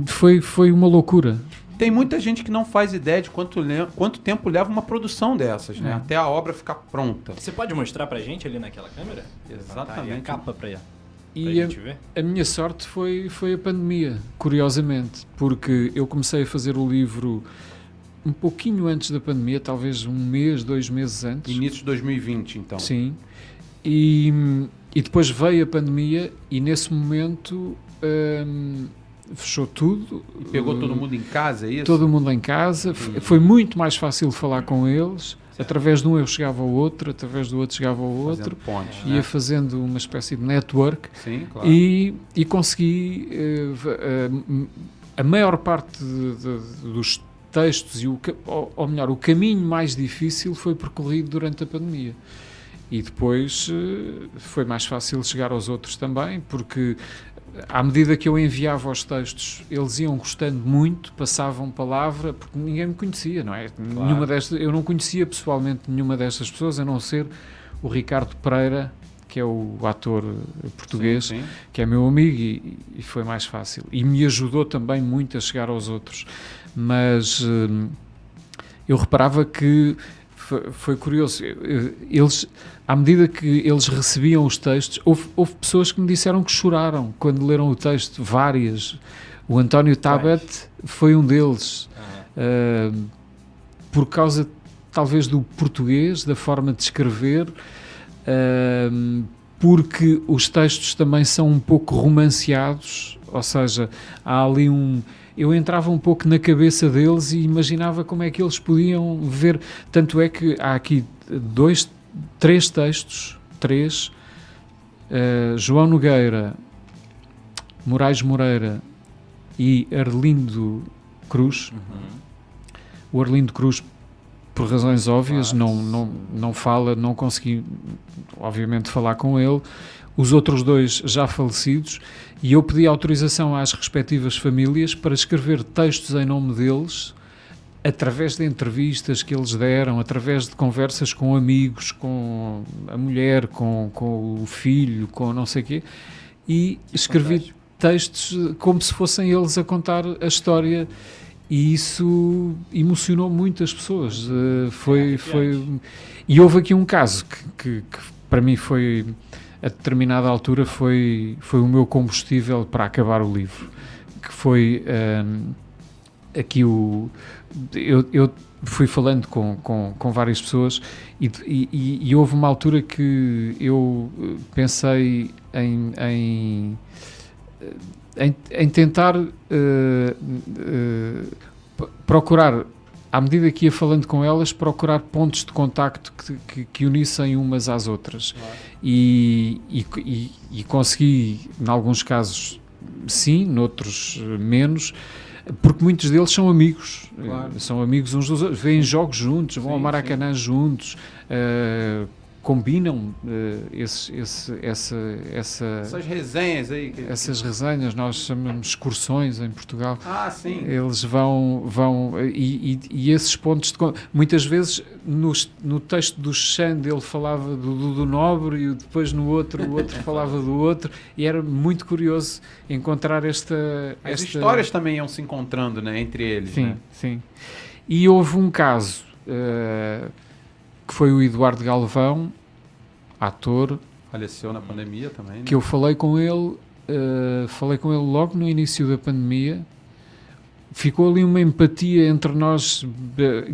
D: foi, foi uma loucura
C: tem muita gente que não faz ideia de quanto, quanto tempo leva uma produção dessas, né? É. Até a obra ficar pronta.
A: Você pode mostrar pra gente ali naquela câmera?
C: Exatamente. A
A: capa pra,
D: e a, a, minha sorte foi, foi a pandemia, curiosamente, porque eu comecei a fazer o livro um pouquinho antes da pandemia, talvez um mês, dois meses antes.
C: Início de 2020, então.
D: Sim. E, e depois veio a pandemia e nesse momento hum, fechou tudo.
C: E pegou todo mundo em casa, é isso?
D: Todo mundo em casa. Foi muito mais fácil falar com eles. Certo. Através de um eu chegava ao outro, através do outro chegava ao outro.
C: Pontos,
D: ia né? fazendo uma espécie de network.
C: Sim, claro.
D: E, e consegui uh, uh, a maior parte de, de, dos textos, e o, ou, melhor, o caminho mais difícil foi percorrido durante a pandemia. E depois uh, foi mais fácil chegar aos outros também, porque à medida que eu enviava os textos, eles iam gostando muito, passavam palavra, porque ninguém me conhecia, não é? Claro. Nenhuma destas, eu não conhecia pessoalmente nenhuma destas pessoas, a não ser o Ricardo Pereira, que é o ator português, sim, sim. que é meu amigo, e, e, foi mais fácil. E me ajudou também muito a chegar aos outros. Mas hum, eu reparava que foi, curioso. Eles, à medida que eles recebiam os textos, houve, houve, pessoas que me disseram que choraram quando leram o texto, várias. O António Tabet foi um deles. Uh, por causa, talvez, do português, da forma de escrever, uh, porque os textos também são um pouco romanceados, ou seja, há ali um eu entrava um pouco na cabeça deles e imaginava como é que eles podiam ver. Tanto é que há aqui dois, três textos, três, uh, João Nogueira, Moraes Moreira e Arlindo Cruz. Uhum. O Arlindo Cruz, por razões óbvias, não, não, não fala, não consegui, obviamente, falar com ele. Os outros dois já falecidos e eu pedi autorização às respectivas famílias para escrever textos em nome deles, através de entrevistas que eles deram, através de conversas com amigos, com a mulher, com, com o filho, com não sei o quê, e escrevi textos como se fossem eles a contar a história. E isso emocionou muitas pessoas. Uh, foi, foi... E houve aqui um caso que, que, que para mim foi a determinada altura foi, foi o meu combustível para acabar o livro, que foi um, aqui o... Eu, eu fui falando com, com, com várias pessoas e, e, e, houve uma altura que eu pensei em, em, em, em tentar uh, uh, procurar à medida que ia falando com elas, procurar pontos de contacto que, que, que unissem umas às outras. Claro. E, e, e, consegui, em alguns casos, sim, noutros menos, porque muitos deles são amigos. Claro. São amigos uns dos outros, veem jogos juntos, vão sim, ao Maracanã sim. juntos. Uh, combinam uh, esse, esse, essa, essa,
C: essas resenhas aí.
D: Que... Essas resenhas, nós chamamos excursões em Portugal.
C: Ah, sim.
D: Eles vão, vão e, e, e esses pontos de muitas vezes no, no texto do Xande ele falava do, do, Nobre e depois no outro o outro falava do outro e era muito curioso encontrar esta...
C: As
D: esta...
C: histórias também iam se encontrando né, entre eles.
D: Sim,
C: né?
D: sim. E houve um caso... Uh, que foi o Eduardo Galvão, ator.
C: Faleceu na pandemia também. Né?
D: Que eu falei com ele, uh, falei com ele logo no início da pandemia. Ficou ali uma empatia entre nós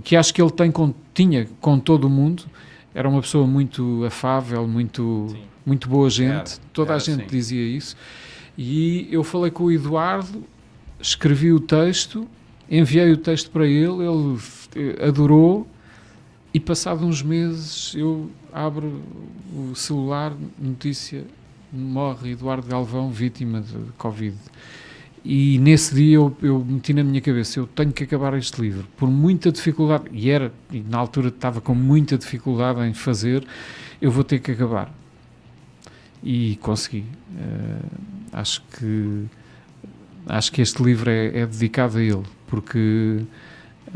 D: que acho que ele tem com, tinha com todo o mundo. Era uma pessoa muito afável, muito, muito boa gente. Era, Toda era, a gente sim. dizia isso. E eu falei com o Eduardo, escrevi o texto, enviei o texto para ele, ele eh, adorou e passado uns meses eu abro o celular, notícia, morre Eduardo Galvão, vítima de Covid. E nesse dia eu, eu meti na minha cabeça, eu tenho que acabar este livro, por muita dificuldade, e era, e na altura estava com muita dificuldade em fazer, eu vou ter que acabar. E consegui. Uh, acho que acho que este livro é, é dedicado a ele, porque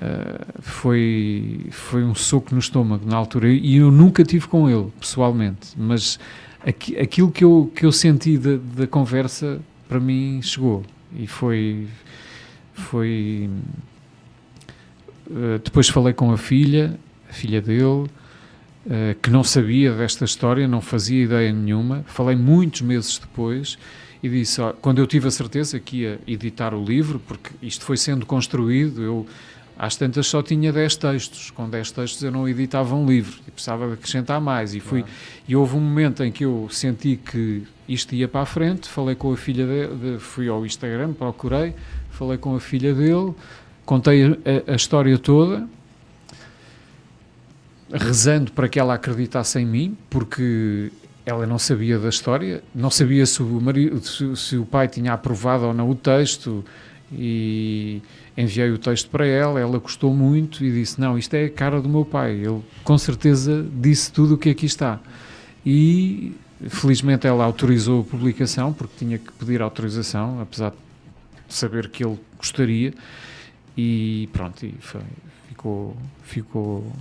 D: Uh, foi, foi um soco no estômago na altura e eu nunca tive com ele pessoalmente, mas aqui, aquilo que eu, que eu senti da, da conversa para mim chegou e foi. foi uh, depois falei com a filha, a filha dele, uh, que não sabia desta história, não fazia ideia nenhuma. Falei muitos meses depois e disse: ó, quando eu tive a certeza que ia editar o livro, porque isto foi sendo construído, eu às tantas só tinha 10 textos. Com 10 textos eu não editava um livro e precisava de acrescentar mais. E, fui, claro. e houve um momento em que eu senti que isto ia para a frente. Falei com a filha dele, fui ao Instagram, procurei, falei com a filha dele, contei a, a história toda, rezando para que ela acreditasse em mim, porque ela não sabia da história, não sabia se o, marido, se, se o pai tinha aprovado ou não o texto E enviei o texto para ela, ela gostou muito e disse: Não, isto é a cara do meu pai. Ele com certeza disse tudo o que aqui está. E felizmente ela autorizou a publicação, porque tinha que pedir autorização, apesar de saber que ele gostaria. E pronto, e foi, ficou, ficou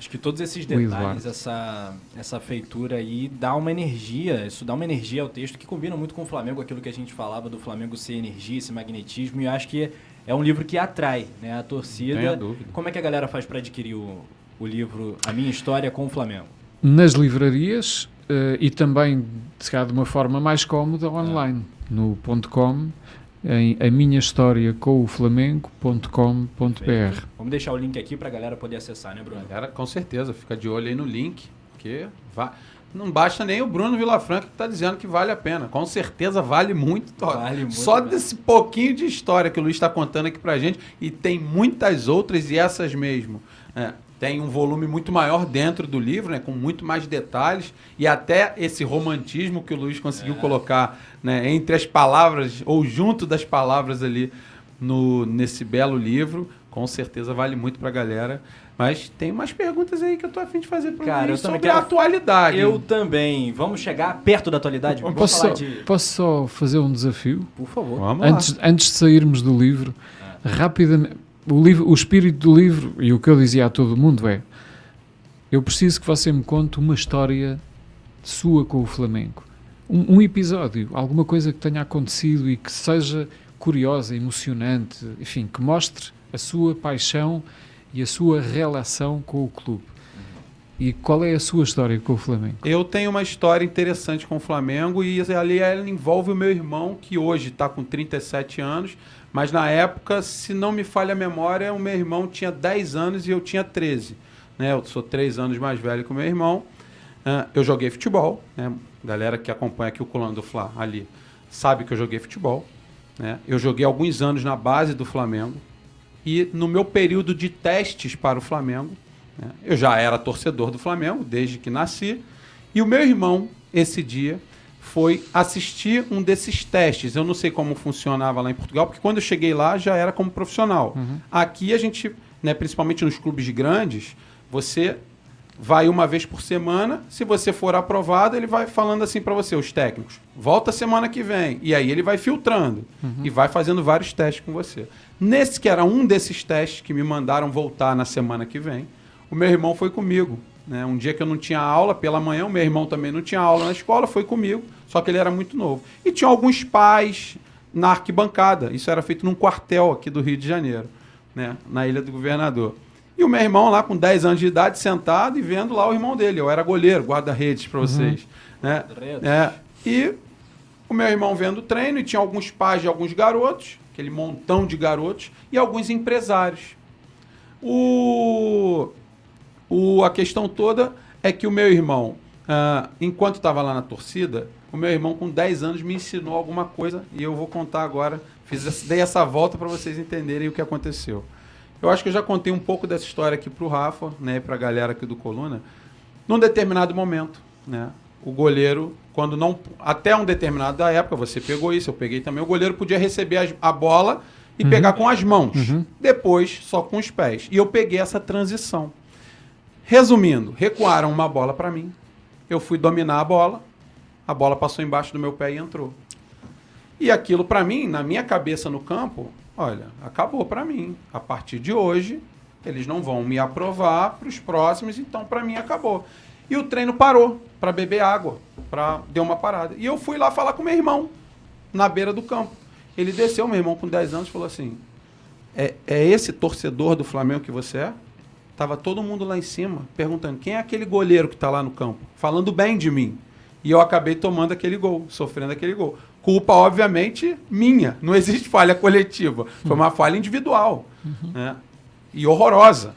A: Acho que todos esses detalhes, essa, essa feitura aí, dá uma energia, isso dá uma energia ao texto que combina muito com o Flamengo, aquilo que a gente falava do Flamengo ser energia, esse magnetismo, e acho que é um livro que atrai né, a torcida. Como é que a galera faz para adquirir o, o livro A Minha História com o Flamengo?
D: Nas livrarias uh, e também, se calhar de uma forma mais cómoda, online, ah. no .com em a minha história com o flamengo.com.br.
A: Vamos deixar o link aqui para a galera poder acessar, né, Bruno?
C: Galera, com certeza, fica de olho aí no link, porque vai... não basta nem o Bruno Vilafranca que está dizendo que vale a pena. Com certeza vale muito. Vale muito Só mesmo. desse pouquinho de história que o Luiz está contando aqui para gente, e tem muitas outras e essas mesmo. É, tem um volume muito maior dentro do livro, né, com muito mais detalhes e até esse romantismo que o Luiz conseguiu é. colocar né, entre as palavras ou junto das palavras ali no, nesse belo livro, com certeza vale muito para a galera. Mas tem umas perguntas aí que eu tô afim de fazer para Cara, Luiz sobre quero... a atualidade.
A: Eu também. Vamos chegar perto da atualidade? Vamos
D: posso, só, de... posso só fazer um desafio?
A: Por favor.
D: Vamos antes, lá. antes de sairmos do livro, é. rapidamente o, livro, o espírito do livro, e o que eu dizia a todo mundo é: eu preciso que você me conte uma história sua com o Flamengo. Um, um, episódio, alguma coisa que tenha acontecido e que seja curiosa, emocionante, enfim, que mostre a sua paixão e a sua relação com o clube. E qual é a sua história com o Flamengo?
C: Eu tenho uma história interessante com o Flamengo e ali ela envolve o meu irmão, que hoje está com 37 anos, mas na época, se não me falha a memória, o meu irmão tinha 10 anos e eu tinha 13. Né? Eu sou 3 anos mais velho que o meu irmão. Uh, eu joguei futebol. Né? Galera que acompanha aqui o Colando do Fla ali sabe que eu joguei futebol. Né? Eu joguei alguns anos na base do Flamengo. E no meu período de testes para o Flamengo, né? eu já era torcedor do Flamengo desde que nasci. E o meu irmão, esse dia, foi assistir um desses testes. Eu não sei como funcionava lá em Portugal, porque quando eu cheguei lá já era como profissional. Uhum. Aqui a gente, né, principalmente nos clubes grandes, você vai uma vez por semana. Se você for aprovado, ele vai falando assim para você, os técnicos, volta semana que vem. E aí ele vai filtrando uhum. e vai fazendo vários testes com você. Nesse que era um desses testes que me mandaram voltar na semana que vem, o meu irmão foi comigo. Né? Um dia que eu não tinha aula, pela manhã, o meu irmão também não tinha aula na escola, foi comigo, só que ele era muito novo. E tinha alguns pais na arquibancada. Isso era feito num quartel aqui do Rio de Janeiro, né? na Ilha do Governador. E o meu irmão lá com 10 anos de idade, sentado e vendo lá o irmão dele. Eu era goleiro, guarda-redes para vocês. Uhum. Né? É, e o meu irmão vendo o treino e tinha alguns pais de alguns garotos, aquele montão de garotos, e alguns empresários. O o, a questão toda é que o meu irmão, uh, enquanto estava lá na torcida, o meu irmão com 10 anos me ensinou alguma coisa e eu vou contar agora. Fiz, dei essa volta para vocês entenderem o que aconteceu. Eu acho que eu já contei um pouco dessa história aqui para o Rafa, né, para a galera aqui do Coluna. Num determinado momento, né, o goleiro, quando não. Até um determinado da época, você pegou isso, eu peguei também. O goleiro podia receber a, a bola e uhum. pegar com as mãos. Uhum. Depois, só com os pés. E eu peguei essa transição. Resumindo, recuaram uma bola para mim. Eu fui dominar a bola. A bola passou embaixo do meu pé e entrou. E aquilo para mim, na minha cabeça no campo, olha, acabou para mim. A partir de hoje, eles não vão me aprovar para os próximos, então para mim acabou. E o treino parou para beber água, para deu uma parada. E eu fui lá falar com meu irmão na beira do campo. Ele desceu, meu irmão com 10 anos, falou assim: é, é esse torcedor do Flamengo que você é? Tava todo mundo lá em cima perguntando quem é aquele goleiro que está lá no campo, falando bem de mim. E eu acabei tomando aquele gol, sofrendo aquele gol. Culpa, obviamente, minha. Não existe falha coletiva. Foi uma falha individual. Uhum. Né? E horrorosa.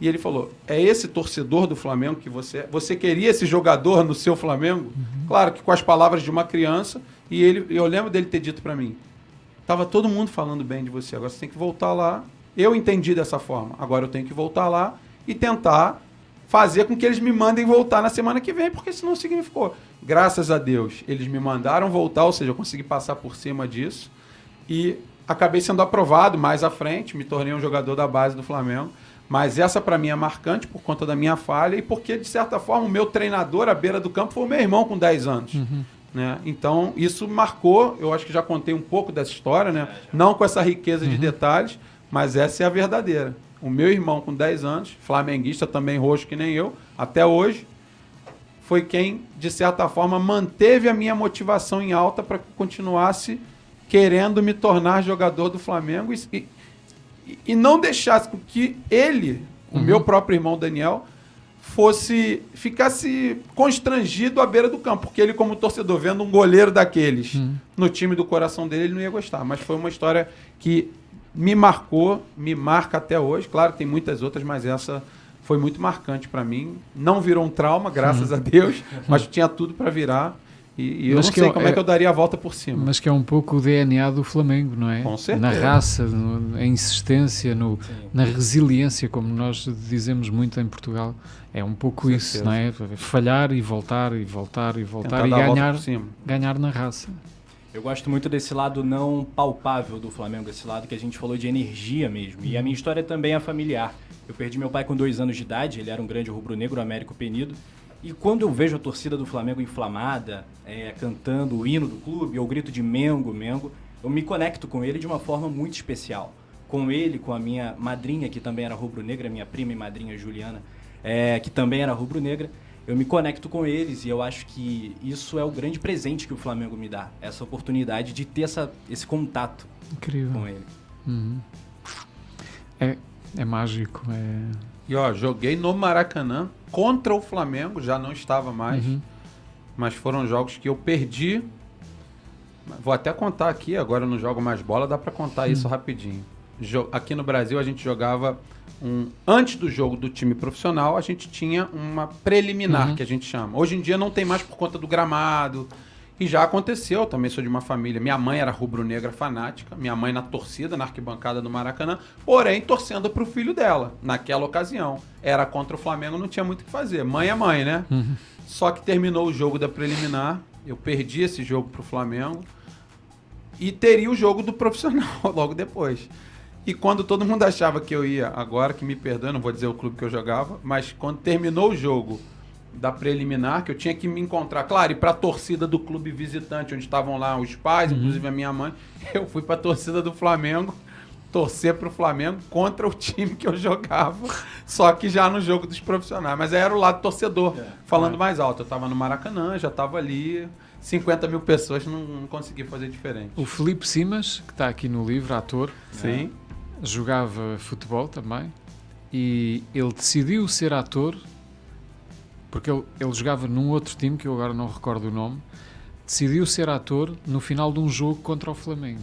C: E ele falou: é esse torcedor do Flamengo que você é? Você queria esse jogador no seu Flamengo? Uhum. Claro que com as palavras de uma criança. E ele, eu lembro dele ter dito para mim: tava todo mundo falando bem de você. Agora você tem que voltar lá eu entendi dessa forma. Agora eu tenho que voltar lá e tentar fazer com que eles me mandem voltar na semana que vem, porque senão significou. Graças a Deus, eles me mandaram voltar, ou seja, eu consegui passar por cima disso. E acabei sendo aprovado mais à frente, me tornei um jogador da base do Flamengo. Mas essa para mim é marcante por conta da minha falha e porque, de certa forma, o meu treinador à beira do campo foi o meu irmão com 10 anos.
D: Uhum.
C: Né? Então, isso marcou, eu acho que já contei um pouco dessa história, né? não com essa riqueza de detalhes, mas essa é a verdadeira. O meu irmão com 10 anos, flamenguista também roxo que nem eu, até hoje, foi quem, de certa forma, manteve a minha motivação em alta para que continuasse querendo me tornar jogador do Flamengo e, e, não deixasse com que ele, o meu próprio irmão Daniel, fosse ficasse constrangido à beira do campo, porque ele como torcedor vendo um goleiro daqueles no time do coração dele, ele não ia gostar, mas foi uma história que me marcou, me marca até hoje. Claro tem muitas outras, mas essa foi muito marcante para mim. Não virou um trauma, graças a Deus, mas tinha tudo para virar. E, e eu
D: Mas
C: não
D: que
C: sei
D: eu-
C: como é
D: é-
C: que eu daria a volta por cima.
D: Mas que é um pouco o DNA do Flamengo, não é?
C: Com certeza.
D: Na raça, no- na insistência, no,
A: Sim.
D: na resiliência, como nós dizemos muito em Portugal. É um pouco
C: Com
D: isso, não é? Falhar e voltar e voltar e voltar
C: Tentar
D: e ganhar, ganhar na raça.
A: Eu gosto muito desse lado não palpável do Flamengo, esse lado que a gente falou de energia mesmo. E a minha história também é familiar. Eu perdi meu pai com dois anos de idade, ele era um grande rubro-negro, Américo Penido. E quando eu vejo a torcida do Flamengo inflamada, é, cantando o hino do clube, ou o grito de Mengo, Mengo, eu me conecto com ele de uma forma muito especial. Com ele, com a minha madrinha, que também era rubro-negra, minha prima e madrinha Juliana, é, que também era rubro-negra, eu me conecto com eles e eu acho que isso é o grande presente que o Flamengo me dá, essa oportunidade de ter essa, esse contato
D: Incrível.
A: com ele.
D: Uhum. É, é mágico. É...
C: E ó, joguei no Maracanã contra o Flamengo, já não estava mais.
D: Uhum.
C: Mas foram jogos que eu perdi. Vou até contar aqui, agora eu não jogo mais bola, dá pra contar isso rapidinho. Aqui no Brasil a gente jogava um antes do jogo do time profissional, a gente tinha uma preliminar
D: Uhum.
C: que a gente chama. Hoje em dia não tem mais por conta do gramado. E já aconteceu, também sou de uma família. Minha mãe era rubro-negra fanática, minha mãe na torcida, na arquibancada do Maracanã, porém torcendo pro filho dela, naquela ocasião. Era contra o Flamengo, não tinha muito o que fazer. Mãe é mãe, né? Só que terminou o jogo da preliminar, eu perdi esse jogo pro Flamengo e teria o jogo do profissional logo depois. E quando todo mundo achava que eu ia, agora que me perdoe, não vou dizer o clube que eu jogava, mas quando terminou o jogo da preliminar, que eu tinha que me encontrar, claro, e para a torcida do clube visitante, onde estavam lá os pais, inclusive a minha mãe, eu fui para a torcida do Flamengo, torcer para o Flamengo contra o time que eu jogava, só que já no jogo dos profissionais. Mas aí era o lado torcedor,
A: É,
C: falando
A: claro.
C: mais alto. Eu estava no Maracanã, já estava ali, 50 mil pessoas, não, não consegui fazer diferente.
D: O Felipe Simas, que está aqui no livro, ator,
C: Sim.
D: jogava futebol também e ele decidiu ser ator porque ele, ele jogava num outro time que eu agora não recordo o nome. Decidiu ser ator no final de um jogo contra o Flamengo.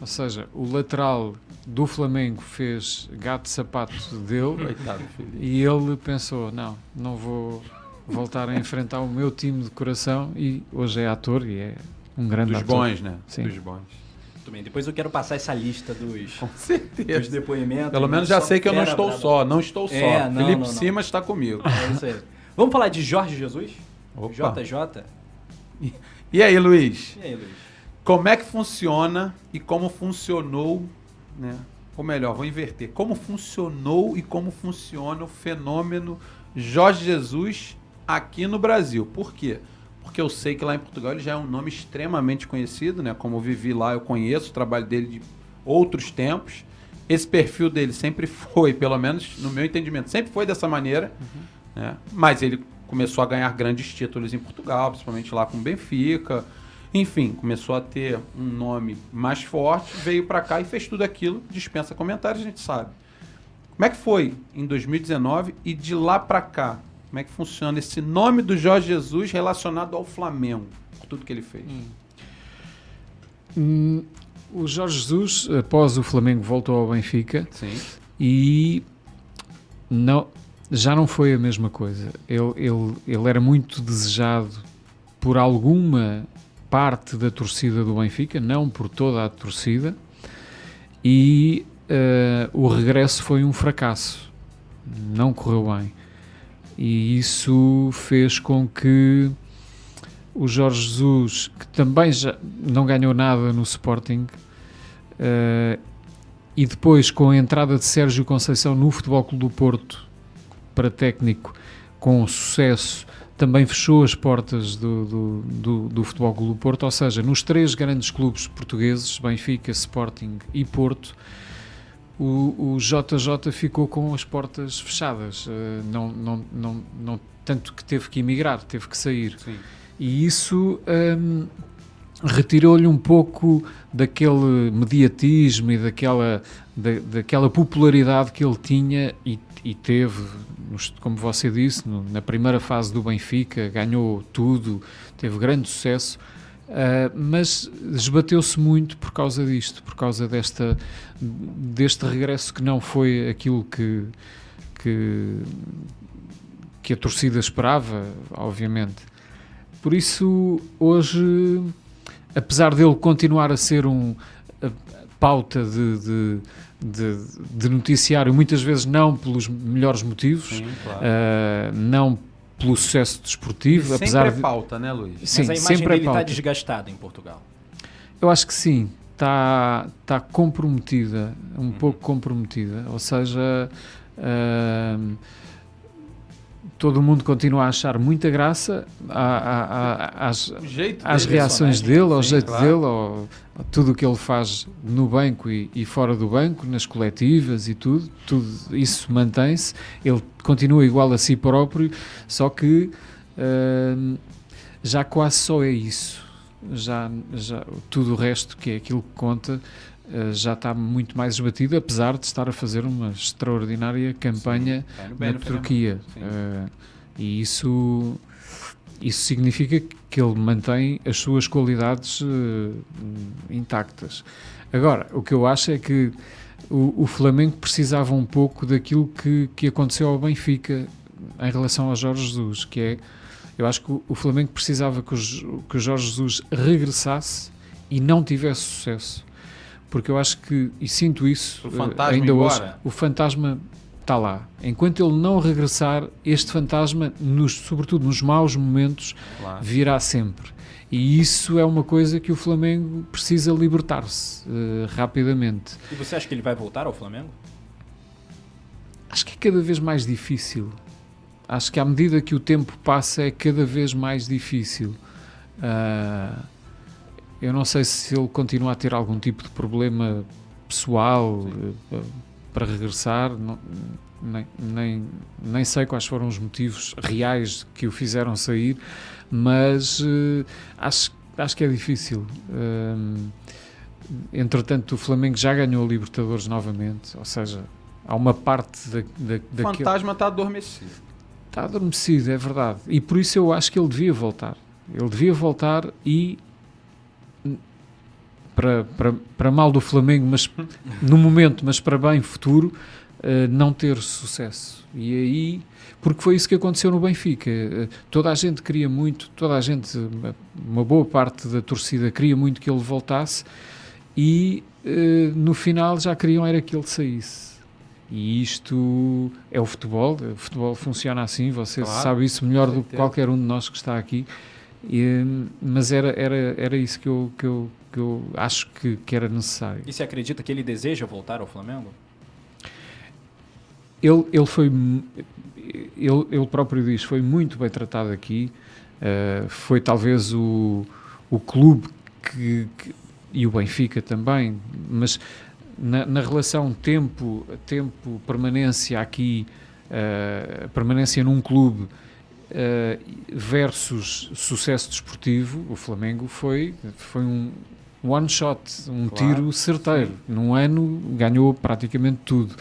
D: Ou seja, o lateral do Flamengo fez gato sapato dele
C: Coitado,
D: e ele pensou: não, não vou voltar a enfrentar o meu time de coração. E hoje é ator e é um grande
C: Dos
D: ator.
C: bons, né?
D: Sim.
C: Dos bons.
A: Muito bem, depois eu quero passar essa lista dos,
C: Com
A: dos
C: certeza.
A: depoimentos.
C: Pelo menos já
A: Só
C: sei que eu não estou só. Não estou só.
A: É, não,
C: Felipe
A: não, não.
C: Simas está comigo.
A: É isso aí. Vamos falar de Jorge Jesus?
C: Opa.
A: JJ?
C: E aí, Luiz?
A: E aí, Luiz?
C: Como é que funciona e como funcionou, né? Ou melhor, vou inverter. Como funcionou e como funciona o fenômeno Jorge Jesus aqui no Brasil? Por quê? Porque eu sei que lá em Portugal ele já é um nome extremamente conhecido, né? Como eu vivi lá, eu conheço o trabalho dele de outros tempos. Esse perfil dele sempre foi, pelo menos no meu entendimento, sempre foi dessa maneira, né? Mas ele começou a ganhar grandes títulos em Portugal, principalmente lá com o Benfica. Enfim, começou a ter um nome mais forte, veio pra cá e fez tudo aquilo, dispensa comentários, a gente sabe. Como é que foi em 2019 e de lá pra cá? Como é que funciona esse nome do Jorge Jesus relacionado ao Flamengo? Por tudo que ele fez.
D: Hum, o Jorge Jesus, após o Flamengo, voltou ao Benfica
C: Sim.
D: e não, já não foi a mesma coisa. Ele, ele, ele era muito desejado por alguma parte da torcida do Benfica, não por toda a torcida, e eh, o regresso foi um fracasso. Não correu bem. E isso fez com que o Jorge Jesus, que também já não ganhou nada no Sporting, Uh, e depois, com a entrada de Sérgio Conceição no Futebol Clube do Porto para técnico, com sucesso, também fechou as portas do, do, do, do Futebol Clube do Porto, ou seja, nos três grandes clubes portugueses, Benfica, Sporting e Porto, o, o JJ ficou com as portas fechadas, uh, não, não, não, não, tanto que teve que emigrar, teve que sair.
C: Sim.
D: E isso um, retirou-lhe um pouco daquele mediatismo e daquela, da, daquela popularidade que ele tinha e, e teve, como você disse, na primeira fase do Benfica, ganhou tudo, teve grande sucesso. Uh, mas esbateu-se muito por causa disto, por causa desta, deste regresso que não foi aquilo que, que, que a torcida esperava, obviamente. Por isso, hoje apesar dele continuar a ser um a, pauta de, de, de, de, noticiário, muitas vezes não pelos melhores motivos,
C: Sim, claro.
D: uh, não pelo sucesso desportivo,
C: sempre
D: apesar
C: é
D: de
C: pauta, né, Luís?
A: Sim, Mas a imagem
D: sempre
A: dele
D: é
A: está
D: pauta.
A: desgastada em Portugal.
D: Eu acho que sim, está tá comprometida, um uhum. pouco comprometida, ou seja, uh, todo mundo continua a achar muita graça às, às reações dele, ao jeito claro. dele, ao, tudo o que ele faz no banco e, e, fora do banco, nas coletivas e tudo, tudo isso mantém-se. Ele continua igual a si próprio, só que uh, já quase só é isso. Já, já tudo o resto que é aquilo que conta Uh, já está muito mais esbatido, apesar de estar a fazer uma extraordinária campanha Sim, na Turquia. Uh, e isso, isso significa que ele mantém as suas qualidades uh, intactas. Agora, o que eu acho é que o, o, Flamengo precisava um pouco daquilo que, que aconteceu ao Benfica em relação ao Jorge Jesus, que é, eu acho que o, o Flamengo precisava que o, que o Jorge Jesus regressasse e não tivesse sucesso porque eu acho que, e sinto isso ainda
C: embora.
D: hoje, o fantasma está lá. Enquanto ele não regressar, este fantasma, nos, sobretudo nos maus momentos,
C: claro.
D: virá sempre. E isso é uma coisa que o Flamengo precisa libertar-se uh, rapidamente.
A: E você acha que ele vai voltar ao Flamengo?
D: Acho que é cada vez mais difícil. Acho que à medida que o tempo passa é cada vez mais difícil. Uh, eu não sei se ele continua a ter algum tipo de problema pessoal uh, para regressar. Não, nem, nem, nem sei quais foram os motivos reais que o fizeram sair, mas uh, acho, acho que é difícil. Uh, entretanto, o Flamengo já ganhou a Libertadores novamente, ou seja, há uma parte da, da,
C: O fantasma está adormecido.
D: Está adormecido, é verdade. E por isso eu acho que ele devia voltar. Ele devia voltar e para, para, para mal do Flamengo, mas no momento, mas para bem futuro, uh, não ter sucesso. E aí, porque foi isso que aconteceu no Benfica. Uh, toda a gente queria muito, toda a gente, uma boa parte da torcida queria muito que ele voltasse e uh, no final já queriam era que ele saísse. E isto é o futebol, o futebol funciona assim, você claro, sabe isso melhor do que qualquer um de nós que está aqui. E, mas era, era, era isso que eu, que eu, que eu acho que, que era necessário.
A: E você acredita que ele deseja voltar ao Flamengo?
D: Ele, ele foi, ele, ele próprio diz, foi muito bem tratado aqui, uh, foi talvez o, o clube que, que, e o Benfica também, mas na, na relação tempo, tempo permanência aqui, uh, permanência num clube Uh, versus sucesso desportivo, o Flamengo foi, foi um one shot, um claro, tiro certeiro. Sim. Num ano ganhou praticamente tudo.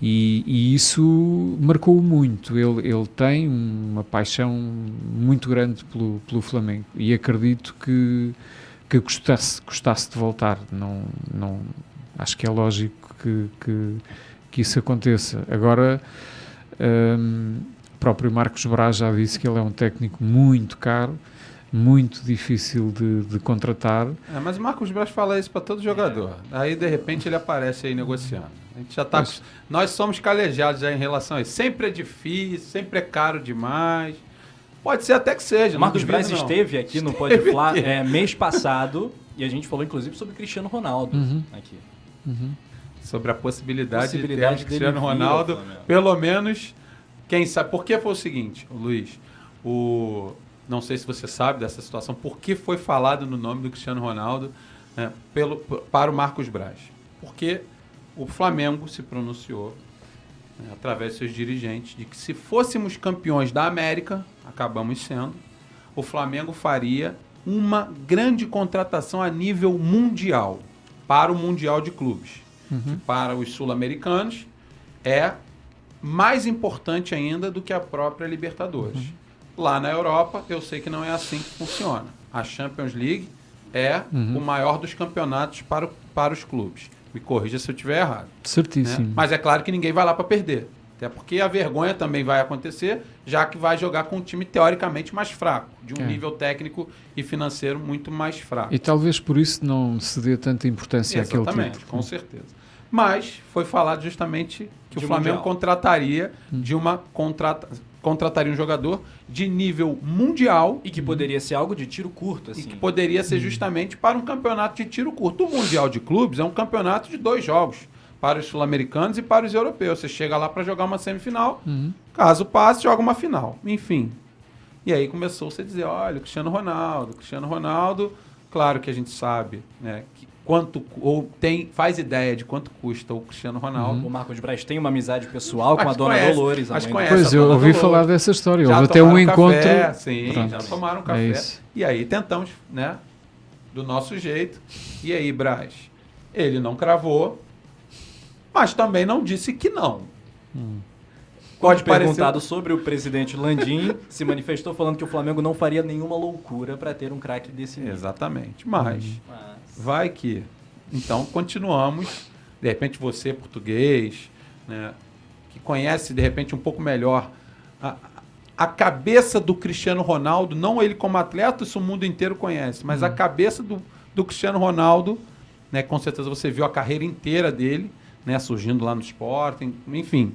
D: E, e, isso marcou muito. Ele, ele tem uma paixão muito grande pelo, pelo Flamengo e acredito que, que gostasse, gostasse de voltar. Não, não, acho que é lógico que, que, que isso aconteça. Agora. Hum, próprio Marcos Braz já disse que ele é um técnico muito caro, muito difícil de, de contratar.
C: É, mas o Marcos Braz fala isso para todo jogador. Aí de repente ele aparece aí negociando. A gente já tá. Mas... Nós somos calejados já em relação a isso. Sempre é difícil, sempre é caro demais. Pode ser até que seja.
A: Marcos Braz esteve aqui no Pode Falar é, mês passado E a gente falou inclusive sobre Cristiano Ronaldo
D: Uhum.
A: aqui.
D: Uhum.
C: Sobre a possibilidade,
A: Possibilidade
C: de ter Cristiano Ronaldo, pelo menos, quem sabe. Porque foi o seguinte, Luiz, o, não sei se você sabe dessa situação, por que foi falado no nome do Cristiano Ronaldo né, pelo, para o Marcos Braz? Porque o Flamengo se pronunciou, né, através de seus dirigentes, de que se fôssemos campeões da América, acabamos sendo, o Flamengo faria uma grande contratação a nível mundial, para o Mundial de Clubes. Que para os sul-americanos é mais importante ainda do que a própria Libertadores. Lá na Europa, eu sei que não é assim que funciona. A Champions League é
D: Uhum.
C: o maior dos campeonatos para, o- para os clubes. Me corrija se eu estiver errado. né?
D: Certíssimo.
C: Mas é claro que ninguém vai lá para perder. Até porque a vergonha também vai acontecer, já que vai jogar com um time teoricamente mais fraco, de um
D: É.
C: nível técnico e financeiro muito mais fraco.
D: E talvez por isso não se dê tanta importância àquele
C: Exatamente,
D: título.
C: com certeza. Mas foi falado justamente que
A: De
C: o Flamengo
A: mundial.
C: contrataria
D: Hum.
C: de uma contrata, contrataria um jogador de nível mundial
A: E que poderia ser algo de tiro curto,
C: e
A: assim.
C: que poderia ser justamente para um campeonato de tiro curto. O Mundial de Clubes é um campeonato de dois jogos, para os sul-americanos e para os europeus. Você chega lá para jogar uma semifinal,
D: Uhum.
C: caso passe, joga uma final. Enfim. E aí começou-se a dizer, olha, o Cristiano Ronaldo, Cristiano Ronaldo, claro que a gente sabe, né, que quanto ou tem faz ideia de quanto custa o Cristiano Ronaldo.
A: O Marcos Braz tem uma amizade pessoal com a dona
C: conhece,
A: Dolores, a
C: mas
A: mãe
C: conhece.
D: Pois,
C: a
D: eu ouvi
C: Dolores.
D: falar dessa história.
C: Já
D: Houve até um encontro.
C: Café, sim,
D: Pronto.
C: já tomaram
D: É
C: café.
D: isso.
C: e aí tentamos, né? Do nosso jeito. E aí, Braz? Ele não cravou, mas também não disse que não.
A: Pode
C: Pode parecer-
A: perguntado sobre o presidente Landim, se manifestou falando que o Flamengo não faria nenhuma loucura para ter um craque desse nível.
C: Exatamente. Mas
A: Mas-
C: vai que. Então continuamos. De repente você, português, né, que conhece de repente um pouco melhor a, a cabeça do Cristiano Ronaldo, não ele como atleta, isso o mundo inteiro conhece, mas a cabeça do, do Cristiano Ronaldo, né, com certeza você viu a carreira inteira dele, né, surgindo lá no Sporting, enfim.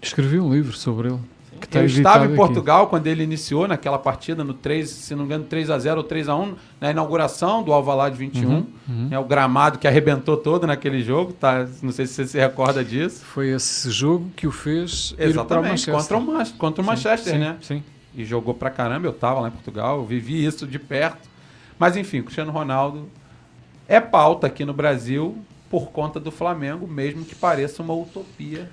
D: Escrevi um livro sobre ele. Que está
C: Eu estava em
D: aqui.
C: Portugal quando ele iniciou naquela partida no 3, se não me engano, 3 a 0 ou 3 a 1 na inauguração do Alvalade 21.
D: Uhum, uhum.
C: É o gramado que arrebentou todo naquele jogo, tá? Não sei se você se recorda disso.
D: Foi esse jogo que o fez
C: Exatamente,
D: Manchester.
C: contra o, Man- contra o
D: Sim,
C: Manchester,
D: sim,
C: né?
D: Sim.
C: E jogou pra caramba, eu tava lá em Portugal, eu vivi isso de perto. Mas enfim, o Cristiano Ronaldo é pauta aqui no Brasil por conta do Flamengo, mesmo que pareça uma utopia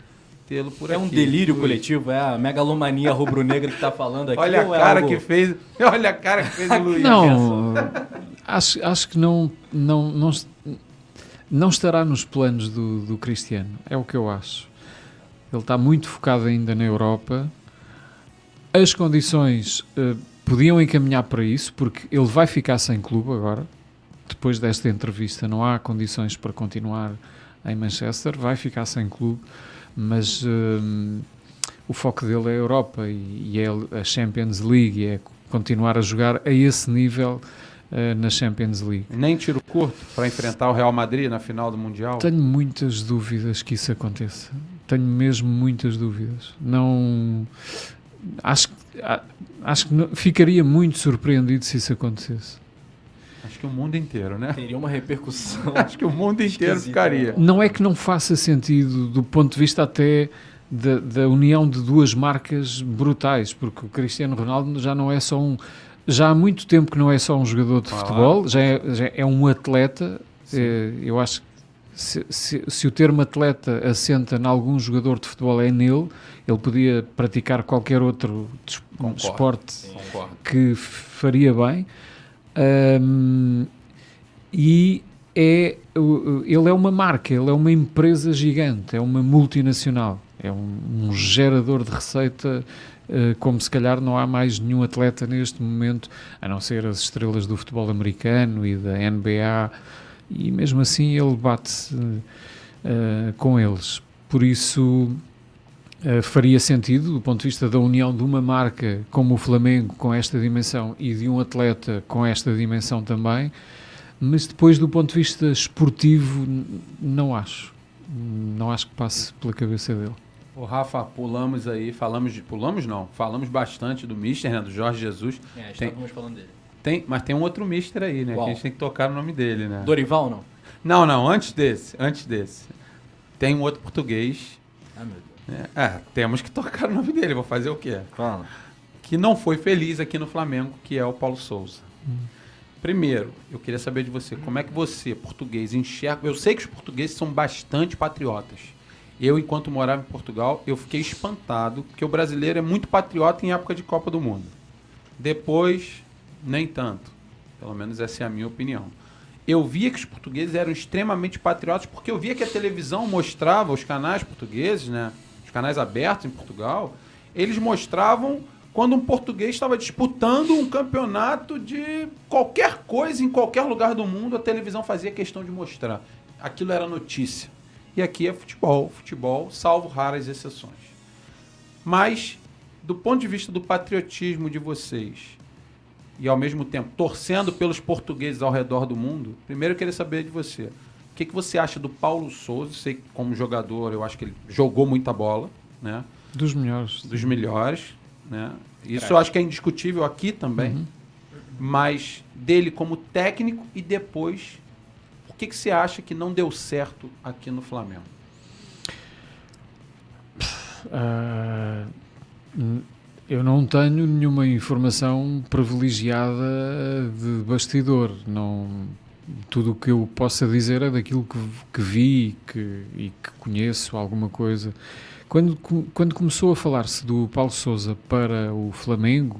C: tê-lo por
A: É
C: aqui.
A: um delírio coletivo, é a megalomania rubro-negra que tá falando aqui.
C: Olha a
A: é
C: cara
A: algo-
C: que fez. Olha a cara que fez o Luiz.
D: Não, acho, acho que não, não, não, não estará nos planos do, do Cristiano. É o que eu acho. Ele está muito focado ainda na Europa. As condições eh, podiam encaminhar para isso, porque ele vai ficar sem clube agora. Depois desta entrevista, não há condições para continuar em Manchester. Vai ficar sem clube, mas hum, o foco dele é a Europa e, e é a Champions League, e é continuar a jogar a esse nível eh, na Champions League.
C: Nem tiro curto para enfrentar o Real Madrid na final do Mundial.
D: Tenho muitas dúvidas que isso aconteça. Tenho mesmo muitas dúvidas. Não acho, acho que não- ficaria muito surpreendido se isso acontecesse.
C: Acho que o mundo inteiro, né?
A: Teria uma repercussão.
C: Acho que o mundo inteiro
A: Esquisito,
C: ficaria.
A: né?
D: Não é que não faça sentido do ponto de vista até da, da união de duas marcas brutais, porque o Cristiano Ronaldo já não é só um. Já há muito tempo que não é só um jogador de futebol, já é, já é um atleta. Eh, eu acho que se, se- se o termo atleta assenta em algum jogador de futebol é nele, ele podia praticar qualquer outro des-
C: Concordo.
D: esporte
C: Concordo.
D: que faria bem. Ahm, e é, ele é uma marca, ele é uma empresa gigante, é uma multinacional, é um, um gerador de receita, eh, como se calhar não há mais nenhum atleta neste momento, a não ser as estrelas do futebol americano e da NBA, e mesmo assim ele bate eh, com eles. Por isso. Uh, faria sentido do ponto de vista da união de uma marca como o Flamengo com esta dimensão e de um atleta com esta dimensão também, mas depois do ponto de vista esportivo não acho. Não acho que passe pela cabeça dele.
C: Ô, Rafa, pulamos aí, falamos de. Pulamos não, falamos bastante do Mister, né? Do Jorge Jesus.
A: É,
C: Tem-
A: estávamos falando dele.
C: Tem, mas tem um outro mister aí, né? Que a gente tem que tocar no nome dele, né?
A: Dorival, não?
C: Não, não, antes desse, antes desse. Tem um outro português.
A: Ah, meu Deus.
C: Né? É, temos que tocar o nome dele, vou fazer o quê?
A: Fala.
C: Que não foi feliz aqui no Flamengo, que é o Paulo Souza. Primeiro, eu queria saber de você, como é que você, português, enxerga... Eu sei que os portugueses são bastante patriotas. Eu, enquanto morava em Portugal, eu fiquei espantado, porque o brasileiro é muito patriota em época de Copa do Mundo. Depois, nem tanto. Pelo menos essa é a minha opinião. Eu via que os portugueses eram extremamente patriotas, porque eu via que a televisão mostrava, os canais portugueses, né? Canais abertos em Portugal, eles mostravam quando um português estava disputando um campeonato de qualquer coisa em qualquer lugar do mundo, a televisão fazia questão de mostrar. Aquilo era notícia. E aqui é futebol, futebol, salvo raras exceções. Mas, do ponto de vista do patriotismo de vocês, e ao mesmo tempo torcendo pelos portugueses ao redor do mundo, primeiro eu queria saber de você. O que, que você acha do Paulo Souza? Sei que como jogador, eu acho que ele jogou muita bola, né?
D: Dos melhores.
C: Dos melhores, né? Isso eu acho que é indiscutível aqui também. Mas dele como técnico e depois, o que, que você acha que não deu certo aqui no Flamengo?
D: N- eu não tenho nenhuma informação privilegiada de bastidor. Não, tudo o que eu possa dizer é daquilo que, que vi que, e que conheço alguma coisa. Quando, quando começou a falar-se do Paulo Souza para o Flamengo,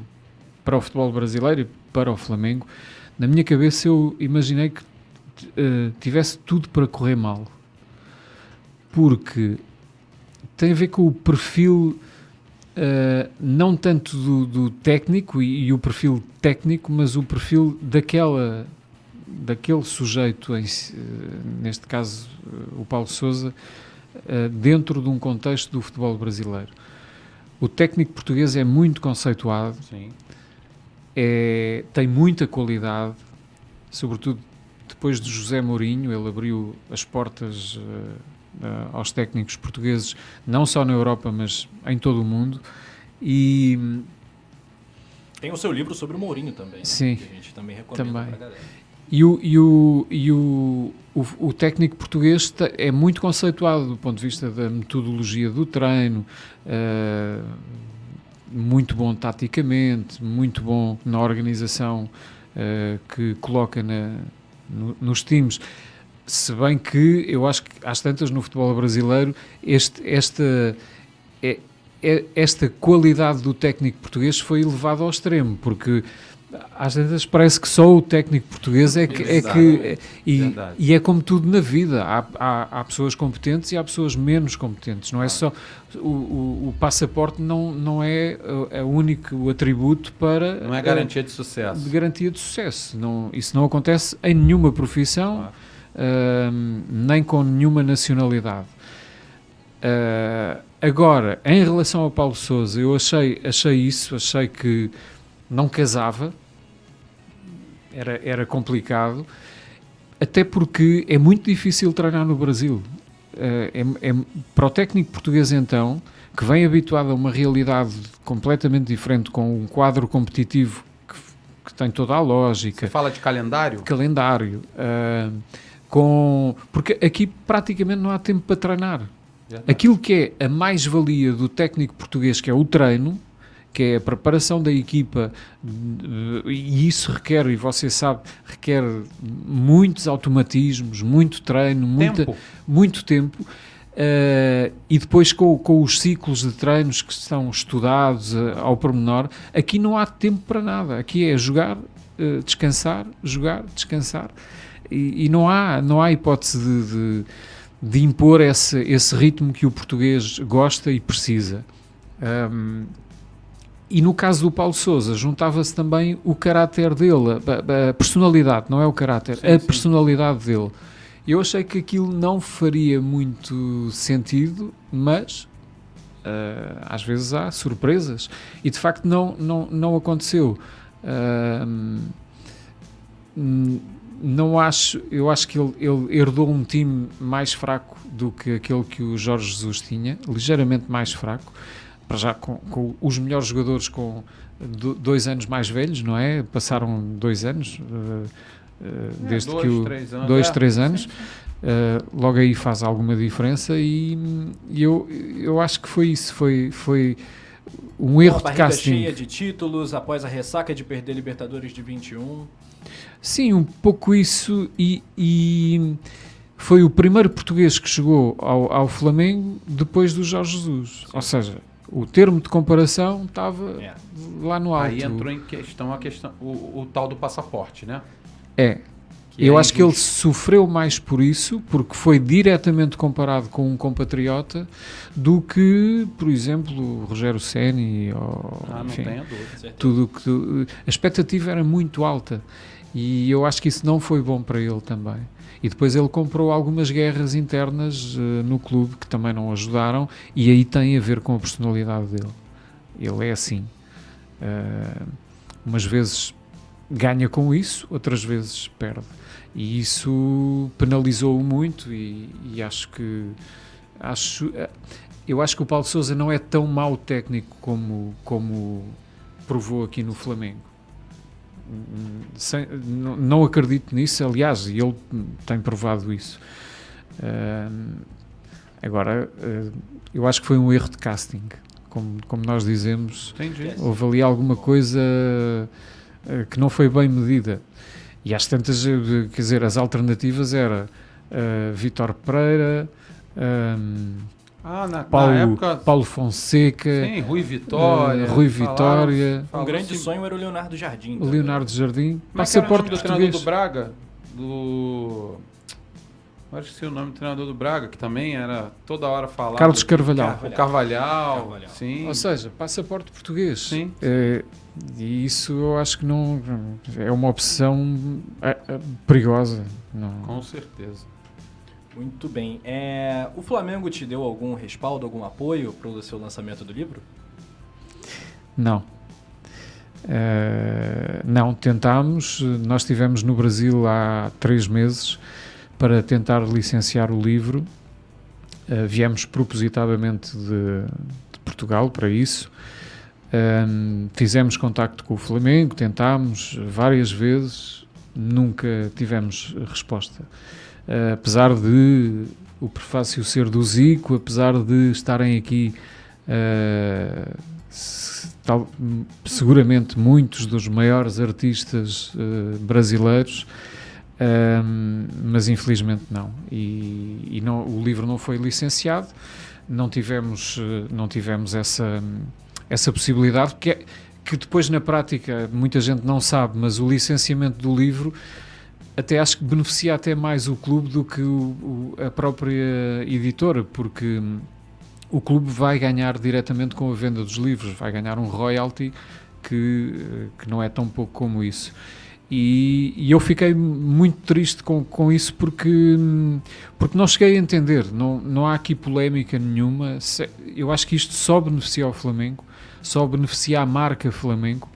D: para o futebol brasileiro e para o Flamengo, na minha cabeça eu imaginei que eh, tivesse tudo para correr mal. Porque tem a ver com o perfil, eh, não tanto do, do técnico e, e o perfil técnico, mas o perfil daquela, daquele sujeito, eh, neste caso eh, o Paulo Souza, eh, dentro de um contexto do futebol brasileiro. O técnico português é muito conceituado, é, tem muita qualidade, sobretudo depois de José Mourinho, ele abriu as portas eh, aos técnicos portugueses, não só na Europa, mas em todo o mundo. E
A: Tem o seu livro sobre o Mourinho também. né?
D: Sim.
A: Que a gente também recomenda
D: Também. E o, e o, e o, o, o técnico português é muito conceituado do ponto de vista da metodologia do treino, eh, muito bom taticamente, muito bom na organização eh, que coloca na- no- nos times. Se bem que eu acho que às tantas no futebol brasileiro este, esta, é- é- esta qualidade do técnico português foi elevada ao extremo, porque às tantas parece que só o técnico português é que. É que é- e, e é como tudo na vida: há, há, há pessoas competentes e há pessoas menos competentes. Não é só. O, o, o passaporte não, não é uh, é o único atributo para.
C: Não é
D: uh,
C: garantia de sucesso.
D: de garantia de sucesso. Não, isso não acontece em nenhuma profissão,
C: Claro.
D: ahm, nem com nenhuma nacionalidade. Ah, agora, em relação ao Paulo Souza, eu achei, achei isso, achei que não casava, era, era complicado, até porque é muito difícil treinar no Brasil. Ah, é, é- para o técnico português, então, que vem habituado a uma realidade completamente diferente, com um quadro competitivo que, que tem toda a lógica,
C: Você fala de calendário?
D: calendário, ah, com, porque aqui praticamente não há tempo para treinar. Aquilo que é a mais-valia do técnico português, que é o treino, que é a preparação da equipa, e isso requer, e você sabe, requer muitos automatismos, muito treino, muita,
C: Tempo.
D: muito tempo. eh, e depois com, com os ciclos de treinos que são estudados eh, ao pormenor, aqui não há tempo para nada. Aqui é jogar, eh, descansar, jogar, descansar. E, e não, há, não há hipótese de, de, de impor esse, esse ritmo que o português gosta e precisa. Ahm, e no caso do Paulo Souza, juntava-se também o caráter dele, a, a personalidade, não é o caráter,
C: Sim,
D: a
C: sim.
D: personalidade dele. Eu achei que aquilo não faria muito sentido, mas ah, às vezes há surpresas. E de facto não, não, não aconteceu. Hum, não acho, eu acho que ele, ele herdou um time mais fraco do que aquele que o Jorge Jesus tinha, ligeiramente mais fraco, para já com, com os melhores jogadores com dois anos mais velhos, não é? Passaram dois anos, uh, uh, desde dois, que o. Três anos, dois, é, três anos. Uh, logo aí faz alguma diferença e, e, eu, eu acho que foi isso, foi, foi um erro
A: Uma
D: de casting.
A: cheia de títulos após a ressaca de perder Libertadores de 21.
D: Sim, um pouco isso e, e foi o primeiro português que chegou ao, ao Flamengo depois do Jorge Jesus. Sim. Ou seja, o termo de comparação estava é. lá no alto.
C: Aí entrou em questão a questão o, o tal do passaporte, né?
D: É. Que Eu é acho que ele sofreu mais por isso, porque foi diretamente comparado com um compatriota, do que, por exemplo, o Rogério Ceni ou
C: ah, enfim, dúvida,
D: tudo que a expectativa era muito alta e eu acho que isso não foi bom para ele também. E depois ele comprou algumas guerras internas uh, no clube que também não ajudaram, e aí tem a ver com a personalidade dele. Ele é assim. Uh, umas vezes ganha com isso, outras vezes perde. E isso penalizou-o muito, e, e, acho que. Acho, eh, eu acho que o Paulo Souza não é tão mau técnico como, como provou aqui no Flamengo sem, não, acredito nisso, aliás, e ele tem provado isso. Uh, agora, uh, eu acho que foi um erro de casting, como, como nós dizemos.
C: Entendi.
D: Houve ali alguma coisa uh, que não foi bem medida. E às tantas, quer dizer, as alternativas era Vitor Pereira. Um,
C: ah, na,
D: Paulo,
C: na época...
D: Paulo Fonseca.
C: Sim, Rui Vitória.
D: Uh, Rui Vitória.
A: um grande assim, sonho era o Leonardo Jardim. O
D: Leonardo Jardim.
C: É passaporte do treinador do Braga? Do... Acho que o nome do treinador do Braga, que também era toda hora falado.
D: Carlos Carvalhal.
C: Carvalhal. O Carvalhal, Carvalhal. Sim.
D: Ou seja, passaporte português.
C: Sim.
D: É, e isso eu acho que não é uma opção é, é, perigosa. Não.
C: Com certeza.
A: Muito bem. É, o Flamengo te deu algum respaldo, algum apoio para o seu lançamento do livro?
D: Não. Uh, não, tentámos. Nós estivemos no Brasil há três meses para tentar licenciar o livro. Uh, viemos propositadamente de, de, Portugal para isso. Um, fizemos contacto com o Flamengo, tentámos várias vezes, nunca tivemos resposta. Uh, apesar de o prefácio ser do Zico, apesar de estarem aqui uh, se, tal, seguramente muitos dos maiores artistas uh, brasileiros, mas infelizmente não. E, e, não, o livro não foi licenciado, não tivemos, não tivemos essa, essa possibilidade, que, é, que depois na prática muita gente não sabe, mas o licenciamento do livro até acho que beneficia até mais o clube do que o, o, a própria editora, porque hum, o clube vai ganhar diretamente com a venda dos livros, vai ganhar um royalty que, eh, que não é tão pouco como isso. E, e, eu fiquei muito triste com, com isso porque, hum, porque não cheguei a entender, não, não há aqui polémica nenhuma. Eu acho que isto só beneficia o Flamengo, só beneficia a marca Flamengo.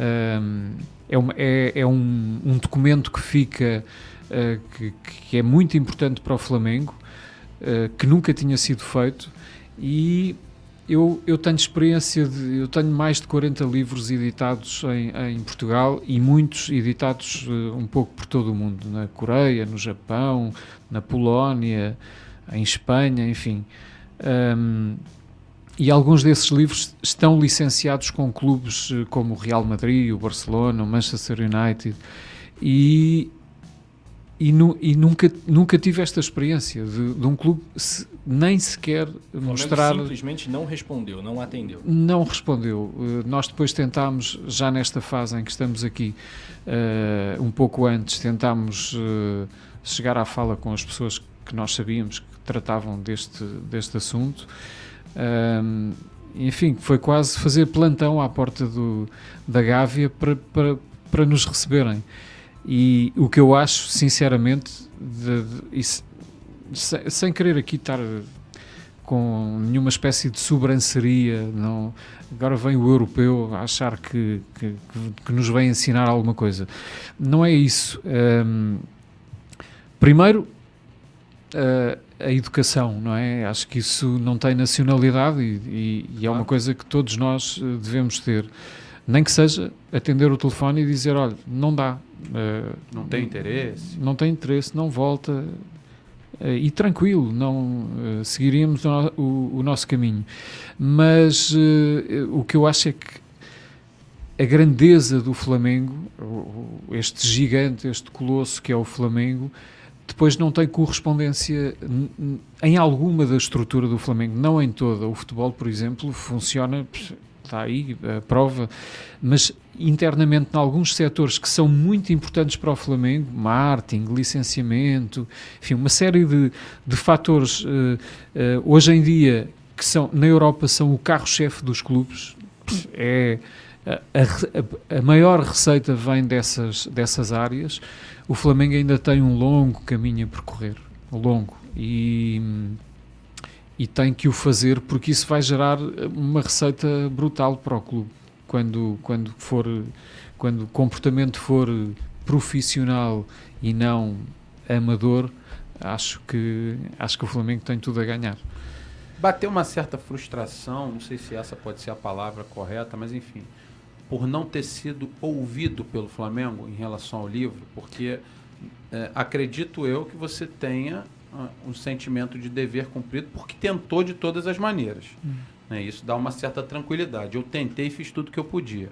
D: Um, é, uma, é, é um, um, documento que fica, uh, que, que, é muito importante para o Flamengo, uh, que nunca tinha sido feito e eu, eu tenho experiência de, eu tenho mais de 40 livros editados em, em Portugal e muitos editados uh, um pouco por todo o mundo, na Coreia, no Japão, na Polónia, em Espanha, enfim. Um, e alguns desses livros estão licenciados com clubes eh, como o Real Madrid, o Barcelona, o Manchester United. E, e, nu, e nunca, nunca tive esta experiência de, de um clube se, nem sequer o mostrar.
A: simplesmente não respondeu, não atendeu.
D: Não respondeu. Uh, nós depois tentámos, já nesta fase em que estamos aqui, uh, um pouco antes, tentámos uh, chegar à fala com as pessoas que nós sabíamos que tratavam deste, deste assunto. Um, enfim, foi quase fazer plantão à porta do, da Gávea para, para, para nos receberem. E o que eu acho, sinceramente, de, de, sem, querer aqui estar com nenhuma espécie de sobranceria, não, agora vem o europeu achar que, que, que nos vem ensinar alguma coisa. Não é isso. Um, primeiro, uh, a educação, não é? Acho que isso não tem nacionalidade e, e, e é uma coisa que todos nós eh, devemos ter. Nem que seja atender o telefone e dizer, olha, não dá. Uh,
C: não tem interesse?
D: Não tem interesse, não volta. Uh, e tranquilo, não uh, seguiríamos o, o, o, nosso caminho. Mas o que eu acho é que a grandeza do Flamengo, este gigante, este colosso que é o Flamengo, depois não tem correspondência em alguma da estrutura do Flamengo, não em toda. O futebol, por exemplo, funciona, está aí a prova, mas internamente em alguns setores que são muito importantes para o Flamengo, marketing, licenciamento, enfim, uma série de, de fatores uh, uh, hoje em dia que são, na Europa são o carro-chefe dos clubes, é a, a, a, maior receita vem dessas, dessas áreas. O Flamengo ainda tem um longo caminho a percorrer, longo, e, e tem que o fazer porque isso vai gerar uma receita brutal para o clube quando, quando for quando o comportamento for profissional e não amador, acho que acho que o Flamengo tem tudo a ganhar.
C: Bateu uma certa frustração, não sei se essa pode ser a palavra correta, mas enfim, por não ter sido ouvido pelo Flamengo em relação ao livro, porque é, acredito eu que você tenha uh, um sentimento de dever cumprido, porque tentou de todas as maneiras. Hum. Né? Isso dá uma certa tranquilidade. Eu tentei e fiz tudo que eu podia.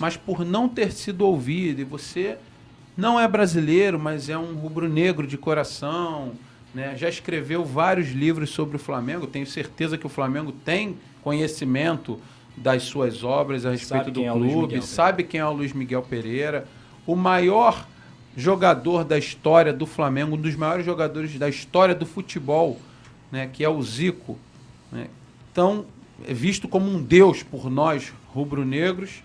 C: Mas por não ter sido ouvido, e você não é brasileiro, mas é um rubro-negro de coração, né? já escreveu vários livros sobre o Flamengo, tenho certeza que o Flamengo tem conhecimento das suas obras a respeito sabe do é clube, é sabe quem é o Luiz Miguel Pereira, o maior jogador da história do Flamengo, um dos maiores jogadores da história do futebol, né, que é o Zico. Né? Então, é visto como um deus por nós rubro-negros,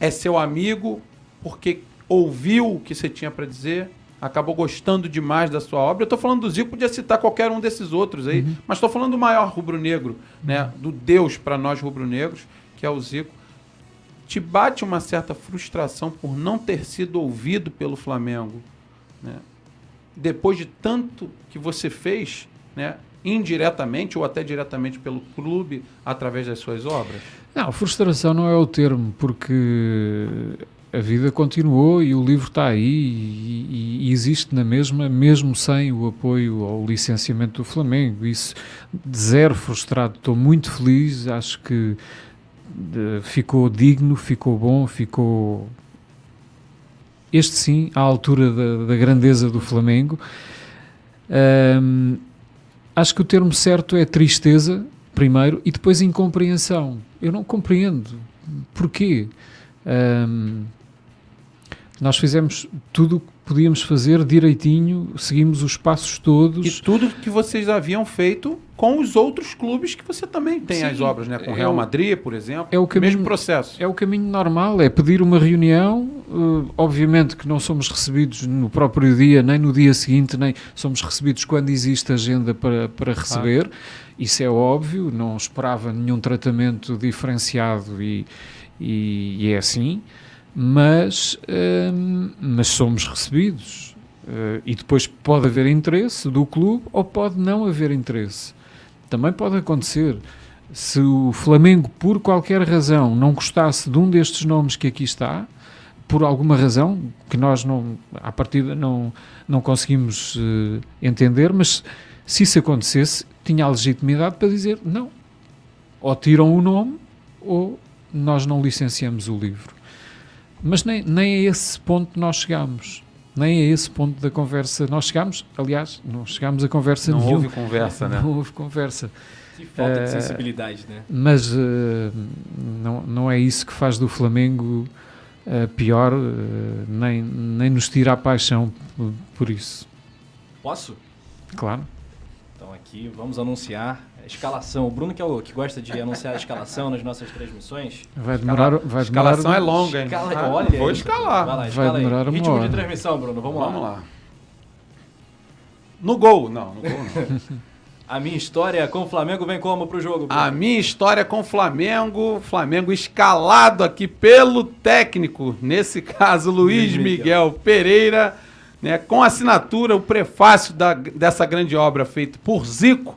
C: é seu amigo porque ouviu o que você tinha para dizer, acabou gostando demais da sua obra. Eu estou falando do Zico, podia citar qualquer um desses outros aí, uhum. mas estou falando do maior rubro-negro, né, do deus para nós rubro-negros que é o Zico, te bate uma certa frustração por não ter sido ouvido pelo Flamengo, né? depois de tanto que você fez, né? indiretamente ou até diretamente pelo clube através das suas obras?
D: Não, frustração não é o termo, porque a vida continuou e o livro está aí e, e, existe na mesma, mesmo sem o apoio ao licenciamento do Flamengo. Isso de zero frustrado, estou muito feliz, acho que de, ficou digno, ficou bom, ficou. Este sim, à altura da, da grandeza do Flamengo. Um, acho que o termo certo é tristeza, primeiro, e depois incompreensão. Eu não compreendo. Porquê? Um, nós fizemos tudo o podíamos fazer direitinho, seguimos os passos todos.
C: E tudo que vocês haviam feito com os outros clubes que você também tem Sim, as obras, né? Com o Real é Madrid, por exemplo.
D: É o caminho,
C: mesmo processo.
D: É o caminho normal, é pedir uma reunião. Uh, obviamente que não somos recebidos no próprio dia, nem no dia seguinte, nem somos recebidos quando existe agenda para, para receber. Isso é óbvio, não esperava nenhum tratamento diferenciado e, e, e é assim mas, hum, mas somos recebidos. Uh, e depois pode haver interesse do clube ou pode não haver interesse. Também pode acontecer. Se o Flamengo, por qualquer razão, não gostasse de um destes nomes que aqui está, por alguma razão que nós não, à partida não, não conseguimos uh, entender, mas se isso acontecesse, tinha a legitimidade para dizer não. Ou tiram o nome ou nós não licenciamos o livro. Mas nem, nem a esse ponto nós chegamos. Nem a esse ponto da conversa nós chegamos. Aliás, não chegamos a conversa
C: Não
D: nenhuma.
C: houve conversa, né?
D: Não houve conversa.
A: Que falta uh, de sensibilidade, né?
D: Mas uh, não, não é isso que faz do Flamengo uh, pior, nem, nem nos tira a paixão por, por isso.
A: Posso?
D: Claro.
A: Então aqui vamos anunciar escalação. O Bruno, que é o que gosta de anunciar a escalação nas nossas transmissões.
D: Vai demorar. Vai demorar
C: escalação é longa, hein?
A: Escala, ah, olha,
C: vou escalar.
A: Vai, lá,
D: vai demorar
A: aí.
D: uma
A: Ritmo
D: hora.
A: de transmissão, Bruno. Vamos,
C: Vamos
A: lá.
C: lá. No gol, não, no gol não.
A: A minha história com o Flamengo vem como pro jogo? Bruno?
C: A minha história com o Flamengo, Flamengo escalado aqui pelo técnico, nesse caso Luiz Miguel, Miguel Pereira, né, com assinatura, o prefácio da, dessa grande obra feito por Zico,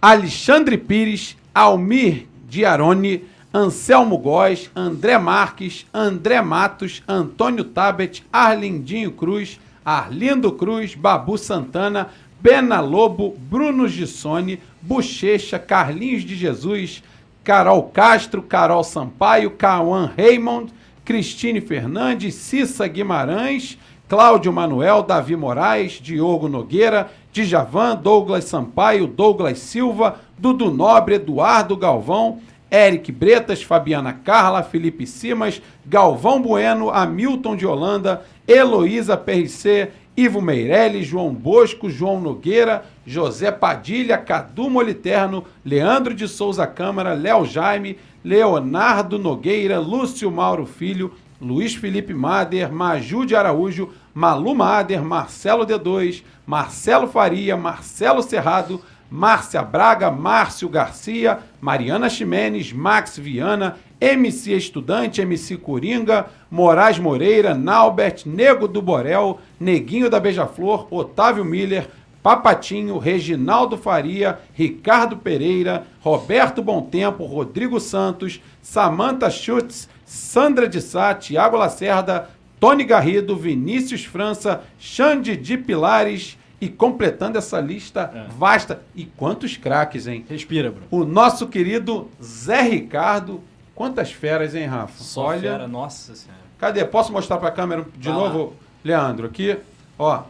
C: Alexandre Pires, Almir Diarone, Anselmo Góes, André Marques, André Matos, Antônio Tabet, Arlindinho Cruz, Arlindo Cruz, Babu Santana, Bena Lobo, Bruno Gissone, Bochecha, Carlinhos de Jesus, Carol Castro, Carol Sampaio, Cauã Raymond, Cristine Fernandes, Cissa Guimarães, Cláudio Manuel, Davi Moraes, Diogo Nogueira, Djavan, Douglas Sampaio, Douglas Silva, Dudu Nobre, Eduardo Galvão, Eric Bretas, Fabiana Carla, Felipe Simas, Galvão Bueno, Hamilton de Holanda, Heloísa PRC, Ivo Meirelles, João Bosco, João Nogueira, José Padilha, Cadu Moliterno, Leandro de Souza Câmara, Léo Jaime, Leonardo Nogueira, Lúcio Mauro Filho, Luiz Felipe Mader, Maju de Araújo, Malu Mader, Marcelo D2, Marcelo Faria, Marcelo Cerrado, Márcia Braga, Márcio Garcia, Mariana Ximenes, Max Viana, MC Estudante, MC Coringa, Moraes Moreira, Naubert, Nego do Borel, Neguinho da Beija-Flor, Otávio Miller, Papatinho, Reginaldo Faria, Ricardo Pereira, Roberto Tempo, Rodrigo Santos, Samantha Schutz, Sandra de Sá, Tiago Lacerda, Tony Garrido, Vinícius França, Xande de Pilares, e completando essa lista é. vasta. E quantos craques, hein?
A: Respira, Bruno.
C: O nosso querido Zé Ricardo. Quantas feras, hein, Rafa?
A: Só Olha. Fera, nossa senhora.
C: Cadê? Posso mostrar para a câmera de novo. Leandro? Aqui, ó.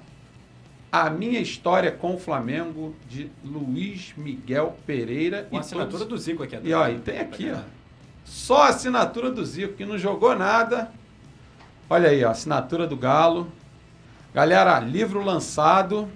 C: A minha história com o Flamengo de Luiz Miguel Pereira.
A: Com e assinatura todos... do Zico aqui.
C: E, ó, e tem aqui, ó. Só a assinatura do Zico, que não jogou nada. Olha aí, ó, assinatura do Galo. Galera, livro lançado.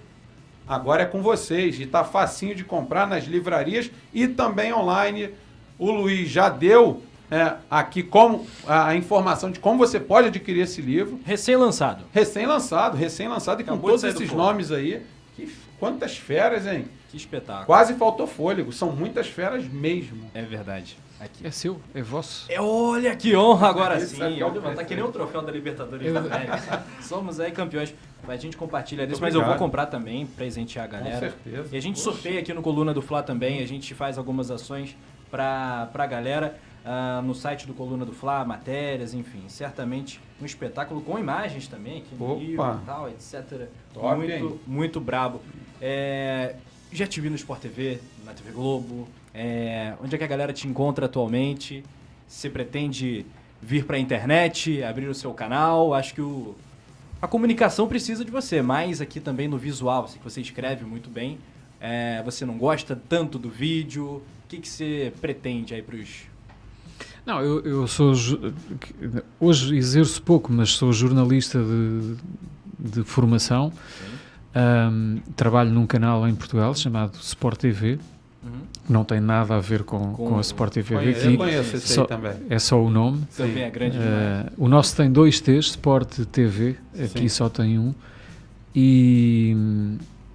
C: Agora é com vocês. E tá facinho de comprar nas livrarias e também online. O Luiz já deu é, aqui como a informação de como você pode adquirir esse livro.
A: Recém-lançado.
C: Recém-lançado, recém-lançado e com todos esses nomes aí. Que, quantas feras, hein?
A: Que espetáculo.
C: Quase faltou fôlego. São muitas feras mesmo.
A: É verdade.
D: Aqui. É seu, é vosso.
A: É, olha que honra agora Esse sim. É tá que nem o troféu da Libertadores Somos aí campeões. A gente compartilha disso, mas eu vou comprar também, presentear a galera. Com
C: certeza.
A: E a gente Poxa. sorteia aqui no Coluna do Fla também, a gente faz algumas ações pra, pra galera. Uh, no site do Coluna do Fla, matérias, enfim, certamente um espetáculo com imagens também, aqui no Opa. Rio e tal, etc. Top, muito, hein? muito brabo. É, já te vi no Sport TV, na TV Globo, é, onde é que a galera te encontra atualmente? Você pretende vir para a internet, abrir o seu canal? Acho que o, a comunicação precisa de você, mais aqui também no visual. Sei que você escreve muito bem. É, você não gosta tanto do vídeo? O que, que você pretende aí para os
D: não, eu, eu sou. Hoje exerço pouco, mas sou jornalista de, de formação. Um, trabalho num canal em Portugal chamado Sport TV, Uhum. Não tem nada a ver com, com, com a Sport TV
C: conheço, aqui. Eu conheço esse só, também.
D: É só o nome.
A: Também é grande uh,
D: O nosso tem dois T's, Sport TV, aqui Sim. só tem um. E,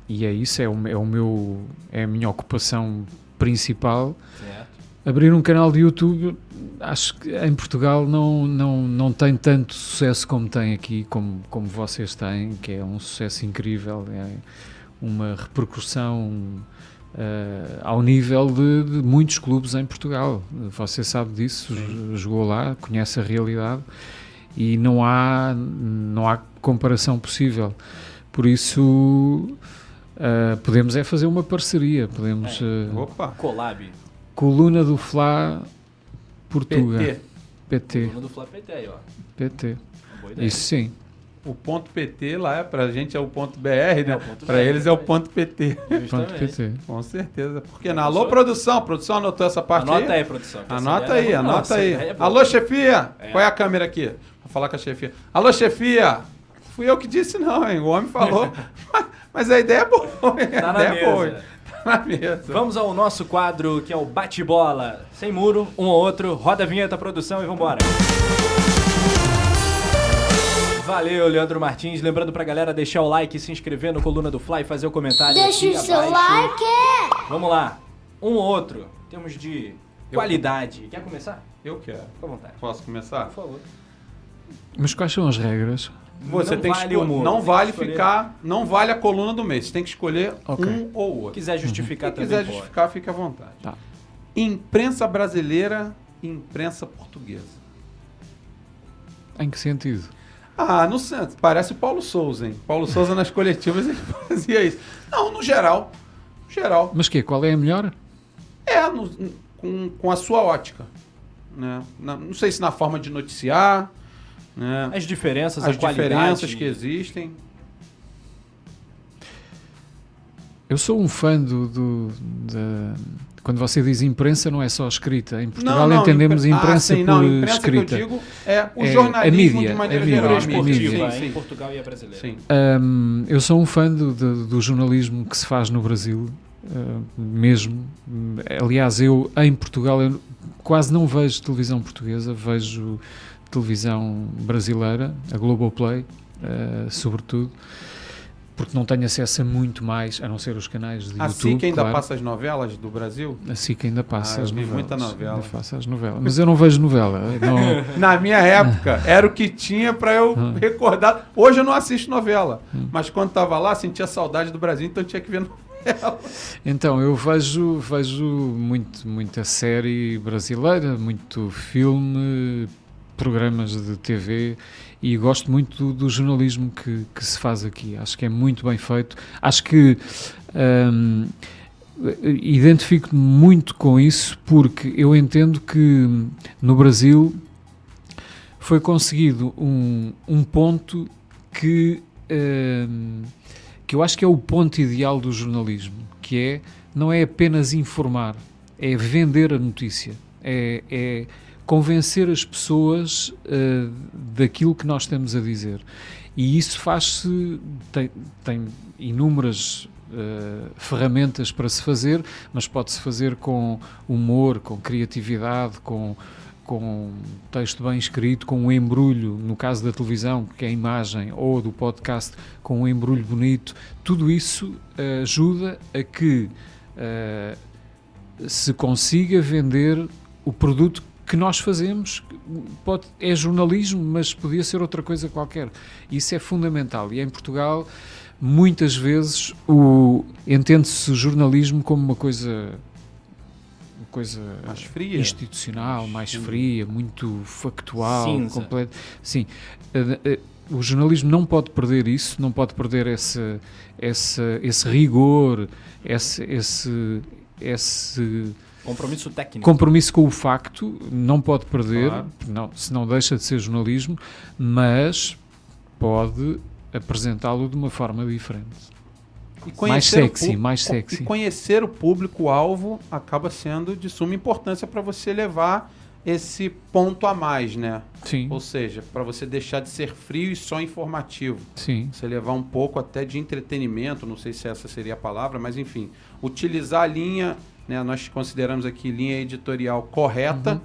D: e é isso, é o, é o meu é a minha ocupação principal. Certo. Abrir um canal de YouTube, acho que em Portugal não, não, não tem tanto sucesso como tem aqui, como, como vocês têm, que é um sucesso incrível, é uma repercussão Uh, ao nível de, de, muitos clubes em Portugal. Você sabe disso, Sim. jogou lá, conhece a realidade e não há, não há comparação possível. Por isso, uh, podemos é fazer uma parceria. Podemos.
A: Uh, Opa! Colab.
D: Coluna do Fla Portugal. PT. PT.
A: Coluna do Fla PT aí, ó.
D: PT. Isso sim
C: o ponto PT lá, pra gente é o ponto BR, né? É pra eles é o ponto PT.
D: Ponto PT.
C: Com certeza. Porque na Alô, produção, produção anotou essa parte
A: anota aí?
C: Anota
A: aí, produção.
C: Anota aí, é anota aí. É Alô, chefia! É. Qual é a câmera aqui? Vou falar com a chefia. Alô, chefia! Fui eu que disse não, hein? O homem falou. mas a ideia é boa.
A: Tá na mesa. É boa. Na mesa. Vamos ao nosso quadro, que é o bate-bola. Sem muro, um ou outro. Roda a vinheta, produção e vambora. Valeu, Leandro Martins. Lembrando pra galera deixar o like, se inscrever no Coluna do Fly, fazer o comentário.
B: Deixa o seu like!
A: Vamos lá. Um ou outro. Temos de Eu qualidade. Quer começar?
C: Eu quero.
A: Fica à vontade.
C: Posso começar?
A: Por favor.
D: Mas quais são as regras?
C: Você não tem vale que escolher. Não vale ficar. Não vale a coluna do mês. Você tem que escolher okay. um ou outro.
A: Se quiser justificar
C: uhum.
A: também.
C: Se quiser justificar, fica à vontade.
D: Tá.
C: Imprensa brasileira imprensa portuguesa?
D: Em que sentido?
C: Ah, no Santos. Parece o Paulo Souza, hein? Paulo Souza nas coletivas ele fazia isso. Não, no geral. No geral.
D: Mas que Qual é a melhor?
C: É, no- com, com a sua ótica. Né? Na- não sei se na forma de noticiar, né?
A: As diferenças,
C: as
A: a qualidade.
C: diferenças que existem.
D: Eu sou um fã do. do- da- quando você diz imprensa, não é só escrita. Em Portugal entendemos
C: impre-
D: imprensa
C: ah, sim,
D: por
C: não, imprensa
D: escrita.
C: que eu digo é o
D: É,
C: jornalismo
D: a mídia,
C: de maneira
D: a mídia,
C: geral.
A: Cultura
D: a mídia.
A: esportiva
C: Sim,
A: em
C: sim.
A: Portugal e a brasileira.
C: sim.
D: Hum, eu sou um fã do, do- do jornalismo que se faz no Brasil, uh, mesmo. Aliás, eu em Portugal eu quase não vejo televisão portuguesa, vejo televisão brasileira, a Globoplay, uh, sobretudo, porque não tenho acesso a muito mais, a não ser os canais de
C: A
D: YouTube.
C: SIC ainda
D: claro.
C: passa as novelas do Brasil?
D: A SIC ainda passa
C: Ah,
D: as novelas.
C: muita novela.
D: Ainda passa as novelas. Mas eu não vejo novela. Não,
C: Na minha época, era o que tinha pra eu
D: Ah.
C: recordar. Hoje eu não assisto novela,
D: Hum.
C: mas quando tava lá, sentia saudade do Brasil, então tinha que ver novela.
D: Então, eu vejo, vejo muito, muita série brasileira, muito filme, programas de TV e gosto muito do, do jornalismo que, que se faz aqui. Acho que é muito bem feito. Acho que hum, identifico-me muito com isso porque eu entendo que no Brasil foi conseguido um, um ponto que, hum, que eu acho que é o ponto ideal do jornalismo, que é não é apenas informar, é vender a notícia, é, é convencer as pessoas uh, daquilo que nós estamos a dizer. E isso faz-se, tem, tem inúmeras uh, ferramentas para se fazer, mas pode-se fazer com humor, com criatividade, com, com texto bem escrito, com um embrulho, no caso da televisão, que é a imagem, ou do podcast, com um embrulho bonito. Tudo isso uh, ajuda a que uh, se consiga vender o produto que nós fazemos pode, é jornalismo, mas podia ser outra coisa qualquer. Isso é fundamental. E em Portugal, muitas vezes, entende-se o jornalismo como uma coisa uma coisa
C: Mais fria.
D: institucional, mais,
C: Mais-
D: fria, muito factual,
A: Cinza.
D: completo. Sim, Eh, eh, o jornalismo não pode perder isso, não pode perder esse, esse, esse rigor, esse, esse, esse
A: Compromisso técnico.
D: compromisso com o facto, não pode perder,
C: Claro.
D: não, senão deixa de ser jornalismo, mas pode apresentá-lo de uma forma diferente.
C: E
D: Mais sexy, mais sexy.
C: E conhecer o público-alvo acaba sendo de suma importância para você levar esse ponto a mais, né?
D: Sim,
C: Ou seja, para você deixar de ser frio e só informativo.
D: sim,
C: Você levar um pouco até de entretenimento, não sei se essa seria a palavra, mas enfim, utilizar a linha, né, nós consideramos aqui linha editorial correta,
D: Uhum.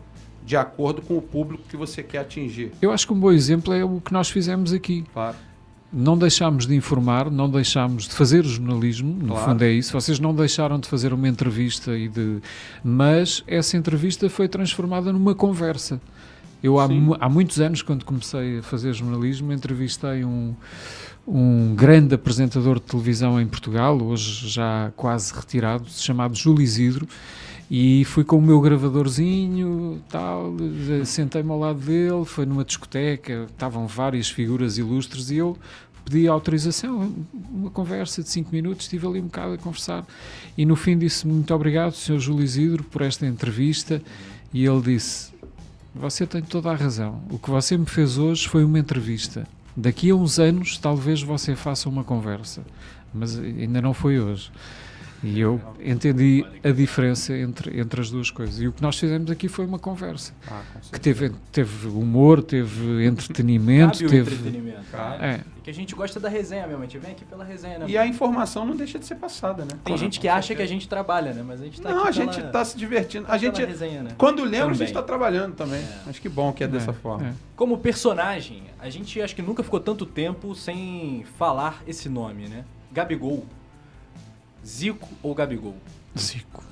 C: de acordo com o público que você quer atingir.
D: Eu acho que um bom exemplo é o que nós fizemos aqui.
C: Claro.
D: Não deixámos de informar, não deixámos de fazer jornalismo, no
C: Claro.
D: fundo é isso. Vocês não deixaram de fazer uma entrevista e de, mas essa entrevista foi transformada numa conversa. Eu há, há muitos anos, quando comecei a fazer jornalismo, entrevistei um, um grande apresentador de televisão em Portugal, hoje já quase retirado, chamado Júlio Isidro, e fui com o meu gravadorzinho, tal, sentei-me ao lado dele, foi numa discoteca, estavam várias figuras ilustres e eu pedi autorização, uma conversa de 5 minutos, estive ali um bocado a conversar e no fim disse muito obrigado, Sr. Júlio Isidro, por esta entrevista e ele disse, você tem toda a razão, o que você me fez hoje foi uma entrevista, daqui a uns anos talvez você faça uma conversa, mas ainda não foi hoje. E eu entendi a diferença entre, entre as duas coisas. E o que nós fizemos aqui foi uma conversa.
C: Ah,
D: Que
C: certeza.
D: teve, teve humor, teve entretenimento,
A: Cabe o
D: teve.
A: entretenimento.
C: Claro.
A: né?
D: É,
A: E que a gente gosta da resenha mesmo. A gente vem aqui pela resenha, né?
C: E a informação não deixa de ser passada, né?
A: Tem gente que acha que a gente trabalha, né? Mas a gente tá
C: Não,
A: aqui
C: a gente
A: pela-
C: está se divertindo. A gente,
A: resenha, né?
C: quando lembra, a
A: Também.
C: gente está trabalhando também. Acho que bom que é dessa
D: é,
C: forma.
D: é.
A: Como personagem, a gente acho que nunca ficou tanto tempo sem falar esse nome, né? Gabigol. Zico ou Gabigol?
D: Zico.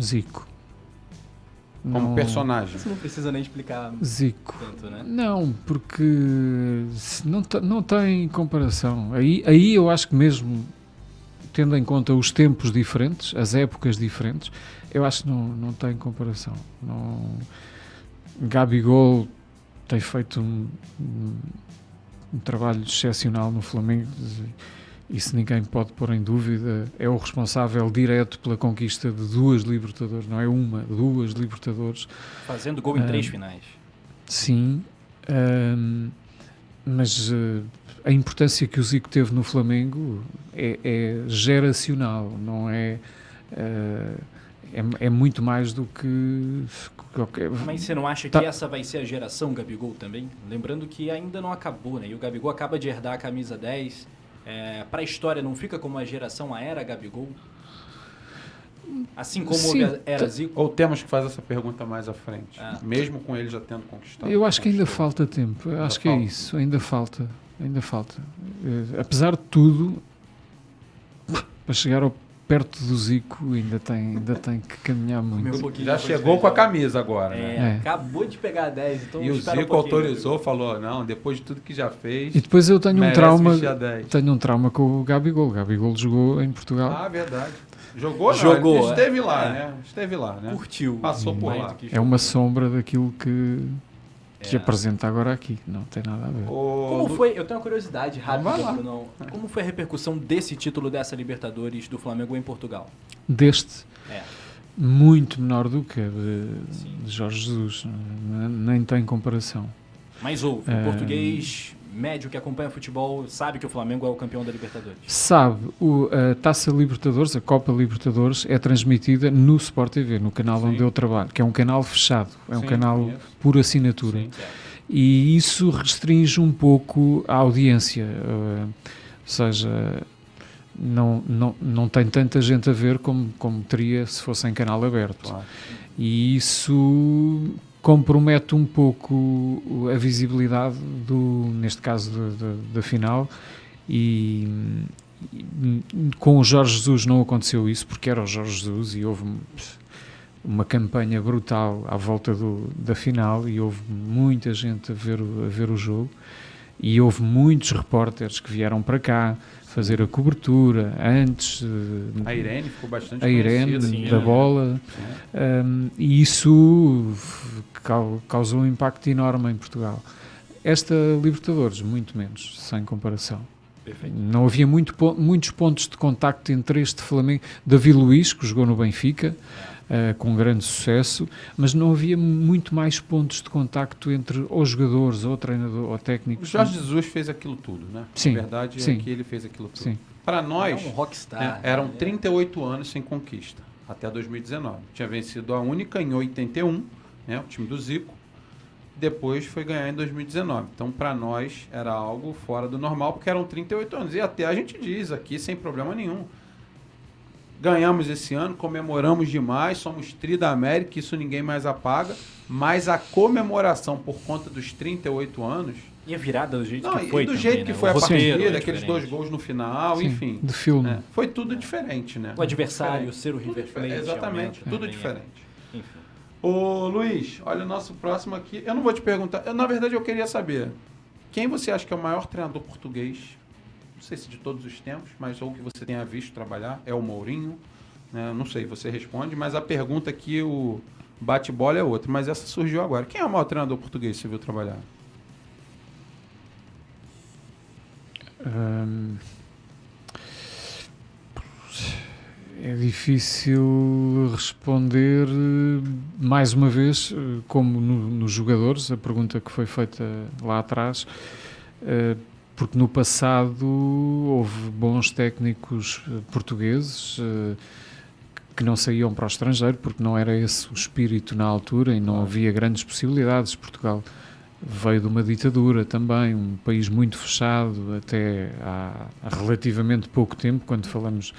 D: Zico.
C: Como
D: Não-
C: personagem.
A: Isso não precisa nem explicar
D: Zico.
A: tanto, né?
D: Não, porque se não, não tem comparação. Aí, aí eu acho que mesmo tendo em conta os tempos diferentes, as épocas diferentes, eu acho que não, não tem comparação. Não, Gabigol tem feito um, um, um trabalho excepcional no Flamengo. Isso ninguém pode pôr em dúvida. É o responsável direto pela conquista de duas Libertadores, não é uma, duas Libertadores.
A: Fazendo gol em três finais.
D: Sim, mas uh, a importância que o Zico teve no Flamengo é, é geracional, não é, uh, é, é. muito mais do que.
A: Qualquer... Mas você não acha tá. que essa vai ser a geração Gabigol também? Lembrando que ainda não acabou, né? E o Gabigol acaba de herdar a camisa 10 é, para a história não fica como a geração a era Gabigol? Assim como Sim, era Zico?
C: Ou temos que fazer essa pergunta mais à frente, ah. mesmo com ele já tendo conquistado?
D: Eu acho que ainda falta tempo, eu acho que é isso, ainda falta, ainda falta. Uh, apesar de tudo, para chegar ao perto do Zico ainda tem, ainda tem que caminhar muito.
C: Já chegou com a camisa agora,
A: né? É, acabou de pegar 10, então
C: E o Zico um autorizou, falou, não, depois de tudo que já fez.
D: E depois eu tenho um trauma, tenho um trauma com o Gabigol. O Gabigol jogou em Portugal.
C: Ah, verdade. Jogou, Jogou. Não, esteve lá, é. né? Esteve lá, né?
A: Curtiu.
C: Passou por lá.
D: É uma sombra daquilo que que é. apresenta agora aqui. Não tem nada a ver.
A: Como foi, eu tenho uma curiosidade rápida, Bruno. Como foi a repercussão desse título dessa Libertadores do Flamengo em Portugal?
D: Deste? É. Muito menor do que a de, de Jorge Jesus. Nem tem comparação.
A: Mas houve. O é... português médio que acompanha futebol sabe que o Flamengo é o campeão da Libertadores?
D: Sabe. O, a Taça Libertadores, a Copa Libertadores, é transmitida no Sport TV, no canal Sim. onde eu trabalho, que é um canal fechado, é Sim, um canal conheço. por assinatura. Sim, e isso restringe um pouco a audiência. Uh, ou seja, não, não, não tem tanta gente a ver como, como teria se fosse em canal aberto. Claro. E isso compromete um pouco a visibilidade do, neste caso da final. E, com o Jorge Jesus não aconteceu isso porque era o Jorge Jesus e houve uma campanha brutal à volta do, da final e houve muita gente a ver, a ver o jogo. E houve muitos repórteres que vieram para cá fazer a cobertura antes.
C: A Irene ficou bastante
D: A Irene sim, da é. bola. Um, e isso causou um impacto enorme em Portugal. Esta Libertadores, muito menos, sem comparação. Perfeito. Não havia muito, muitos pontos de contacto entre este Flamengo. Davi Luiz, que jogou no Benfica, uh, com grande sucesso, mas não havia muito mais pontos de contacto entre os jogadores, ou treinador, ou técnicos.
C: O Jorge Jesus fez aquilo tudo, né?
D: Sim.
C: A verdade
D: sim.
C: é que ele fez aquilo tudo.
D: Sim.
C: Para nós,
A: é um rockstar,
C: né, eram 38 anos sem conquista, até 2019. Tinha vencido a única em 81, né, o time do Zico. Depois foi ganhar em 2019. Então, para nós, era algo fora do normal, porque eram 38 anos. E até a gente diz aqui, sem problema nenhum Ganhamos esse ano, comemoramos demais, somos tri da América, isso ninguém mais apaga. Mas a comemoração por conta dos 38 anos.
A: E a virada do jeito Não, que foi.
C: do também, jeito né? que foi o a partida, é aqueles dois gols no final, Sim, enfim.
D: Do filme. É,
C: foi tudo diferente, né?
A: O adversário, ser o River Plate.
C: Exatamente, tudo diferente. Enfim. Ô Luiz, olha o nosso próximo aqui. Eu não vou te perguntar. Eu, na verdade, eu queria saber. Quem você acha que é o maior treinador português não sei se de todos os tempos, mas ou que você tenha visto trabalhar, é o Mourinho. Né? Não sei, você responde, mas a pergunta aqui, o bate-bola é outra. Mas essa surgiu agora. Quem é o maior treinador português que você viu trabalhar?
D: É difícil responder mais uma vez, como no, nos jogadores, a pergunta que foi feita lá atrás. Uh, porque no passado houve bons técnicos eh, portugueses uh, que não saíam para o estrangeiro porque não era esse o espírito na altura e não havia grandes possibilidades. Portugal veio de uma ditadura também, um país muito fechado até há, relativamente pouco tempo, quando falamos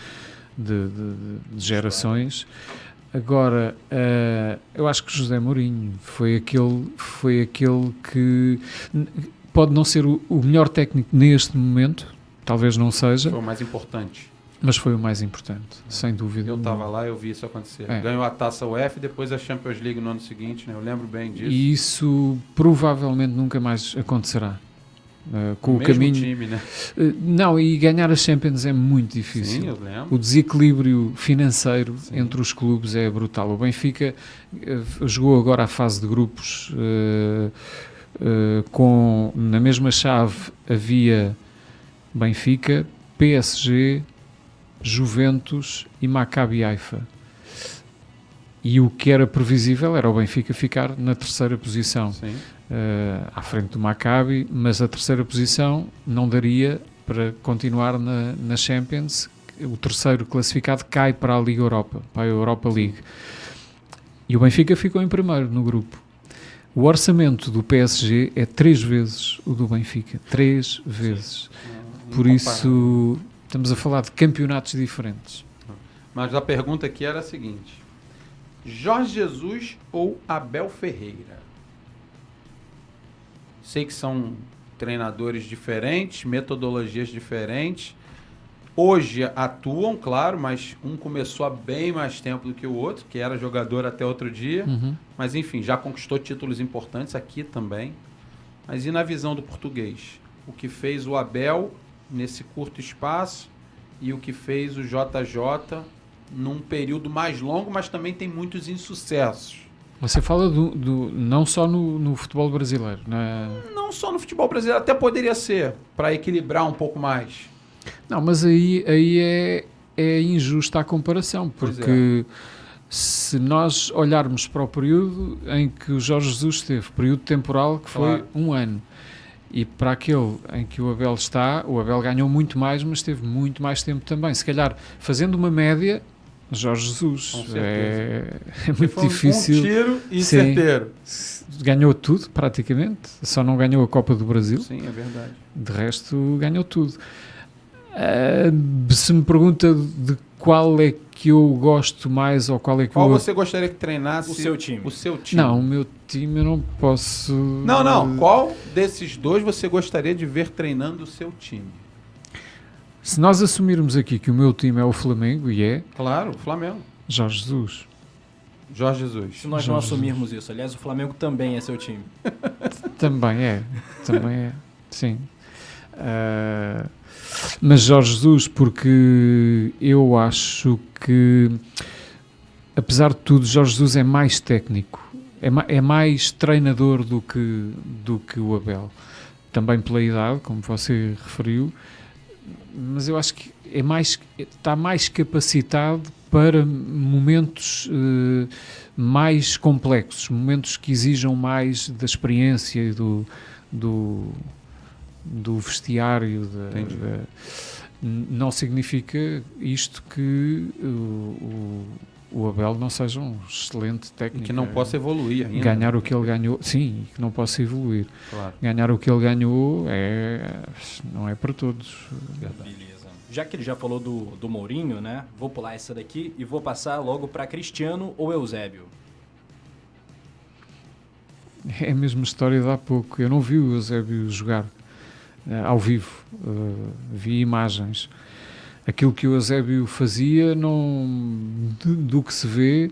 D: de, de, de gerações. Agora, uh, eu acho que José Mourinho foi aquele, foi aquele que pode não ser o, o melhor técnico neste momento, talvez não seja.
C: Foi o mais importante.
D: Mas foi o mais importante, sem dúvida.
C: Eu estava lá e eu vi isso acontecer. É. Ganhou a taça UF depois a Champions League no ano seguinte, né? eu lembro bem disso.
D: E isso provavelmente nunca mais acontecerá. Uh, com
C: o,
D: o caminho.
C: Time, né?
D: uh, não, e ganhar a Champions é muito difícil.
C: Sim, eu lembro.
D: O desequilíbrio financeiro Sim. entre os clubes é brutal. O Benfica uh, jogou agora a fase de grupos com na mesma chave havia Benfica, PSG, Juventus e Maccabi Haifa. E o que era previsível era o Benfica ficar na terceira posição, uh, à frente do Maccabi, mas a terceira posição não daria para continuar na, na Champions. O terceiro classificado cai para a Liga Europa, para a Europa League. E o Benfica ficou em primeiro no grupo. O orçamento do PSG é três vezes o do Benfica. Três vezes. Por isso, estamos a falar de campeonatos diferentes.
C: Mas a pergunta aqui era a seguinte: Jorge Jesus ou Abel Ferreira? Sei que são treinadores diferentes, metodologias diferentes. Hoje atuam, claro, mas um começou há bem mais tempo do que o outro, que era jogador até outro dia. Uhum. Mas enfim, já conquistou títulos importantes aqui também. Mas e na visão do português? O que fez o Abel nesse curto espaço e o que fez o JJ num período mais longo, mas também tem muitos insucessos.
D: Você fala do, do não só no, no, futebol brasileiro, né?
C: Não só no futebol brasileiro, até poderia ser, para equilibrar um pouco mais.
D: Não, mas aí, aí é, é injusta a comparação, porque é. se nós olharmos para o período em que o Jorge Jesus esteve, período temporal que foi claro. um ano, e para aquele em que o Abel está, o Abel ganhou muito mais, mas teve muito mais tempo também. Se calhar, fazendo uma média, Jorge Jesus. É, é muito difícil.
C: Um tiro e Sim, certeiro.
D: Ganhou tudo, praticamente. Só não ganhou a Copa do Brasil.
C: Sim, é verdade.
D: De resto, ganhou tudo. Uh, se me pergunta de qual é que eu gosto mais ou qual é que
C: qual
D: eu...
C: você gostaria que treinasse
A: o seu time?
C: O seu time.
D: Não, o meu time eu não posso.
C: Não, não. Qual desses dois você gostaria de ver treinando o seu time?
D: Se nós assumirmos aqui que o meu time é o Flamengo e é.
C: Claro, o Flamengo.
D: Jorge Jesus.
C: Jorge Jesus.
A: Se nós
C: Jorge
A: não assumirmos Jesus. isso, aliás, o Flamengo também é seu time.
D: também é, também é, sim. Uh, mas Jorge Jesus, porque eu acho que, apesar de tudo, Jorge Jesus é mais técnico, é, ma é mais treinador do que, do que o Abel. Também pela idade, como você referiu, mas eu acho que é mais, está mais capacitado para momentos uh, mais complexos, momentos que exijam mais da experiência e do, do, do vestiário. não significa isto que o, o, o, Abel não seja um excelente técnico.
C: E que não possa evoluir ainda.
D: Ganhar o que ele ganhou, sim, que não possa evoluir.
C: Claro.
D: Ganhar o que ele ganhou é, não é para todos.
A: Beleza. Já que ele já falou do, do Mourinho, né? Vou pular essa daqui e vou passar logo para Cristiano ou Eusébio.
D: É a mesma história de há pouco. Eu não vi o Eusébio jogar ao vivo, uh, vi imagens. Aquilo que o Eusébio fazia, não, do, do que se vê,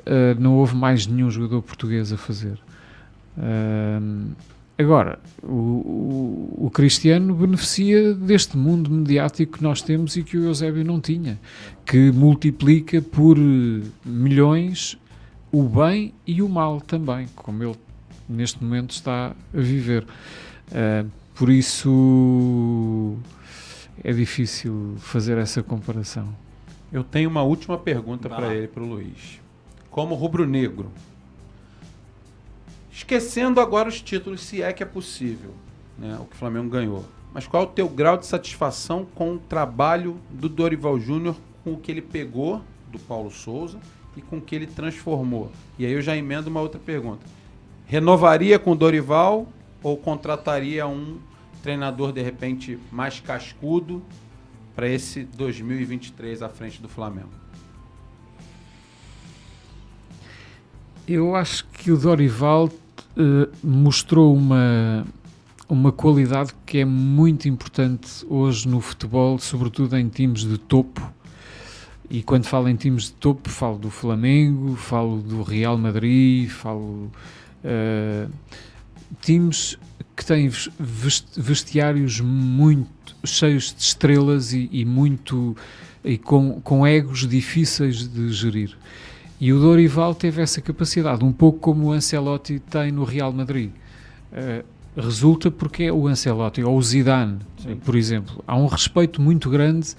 D: uh, não houve mais nenhum jogador português a fazer. agora, o, o, o, Cristiano beneficia deste mundo mediático que nós temos e que o Eusébio não tinha, que multiplica por milhões o bem e o mal também, como ele neste momento está a viver. Uh, por isso é difícil fazer essa comparação.
C: Eu tenho uma última pergunta para ele, para o Luiz. Como rubro-negro, esquecendo agora os títulos, se é que é possível, né, o que o Flamengo ganhou. Mas qual é o teu grau de satisfação com o trabalho do Dorival Júnior, com o que ele pegou do Paulo Souza e com o que ele transformou? E aí eu já emendo uma outra pergunta. Renovaria com o Dorival ou contrataria um treinador de repente mais cascudo para esse 2023 à frente do Flamengo?
D: Eu acho que o Dorival uh, mostrou uma, uma qualidade que é muito importante hoje no futebol, sobretudo em times de topo. E quando falo em times de topo, falo do Flamengo, falo do Real Madrid, falo uh, times que tem vestiários muito cheios de estrelas e, e muito e com, com egos difíceis de gerir. E o Dorival teve essa capacidade, um pouco como o Ancelotti tem no Real Madrid. Uh, resulta porque é o Ancelotti ou o Zidane, Sim. por exemplo. Há um respeito muito grande,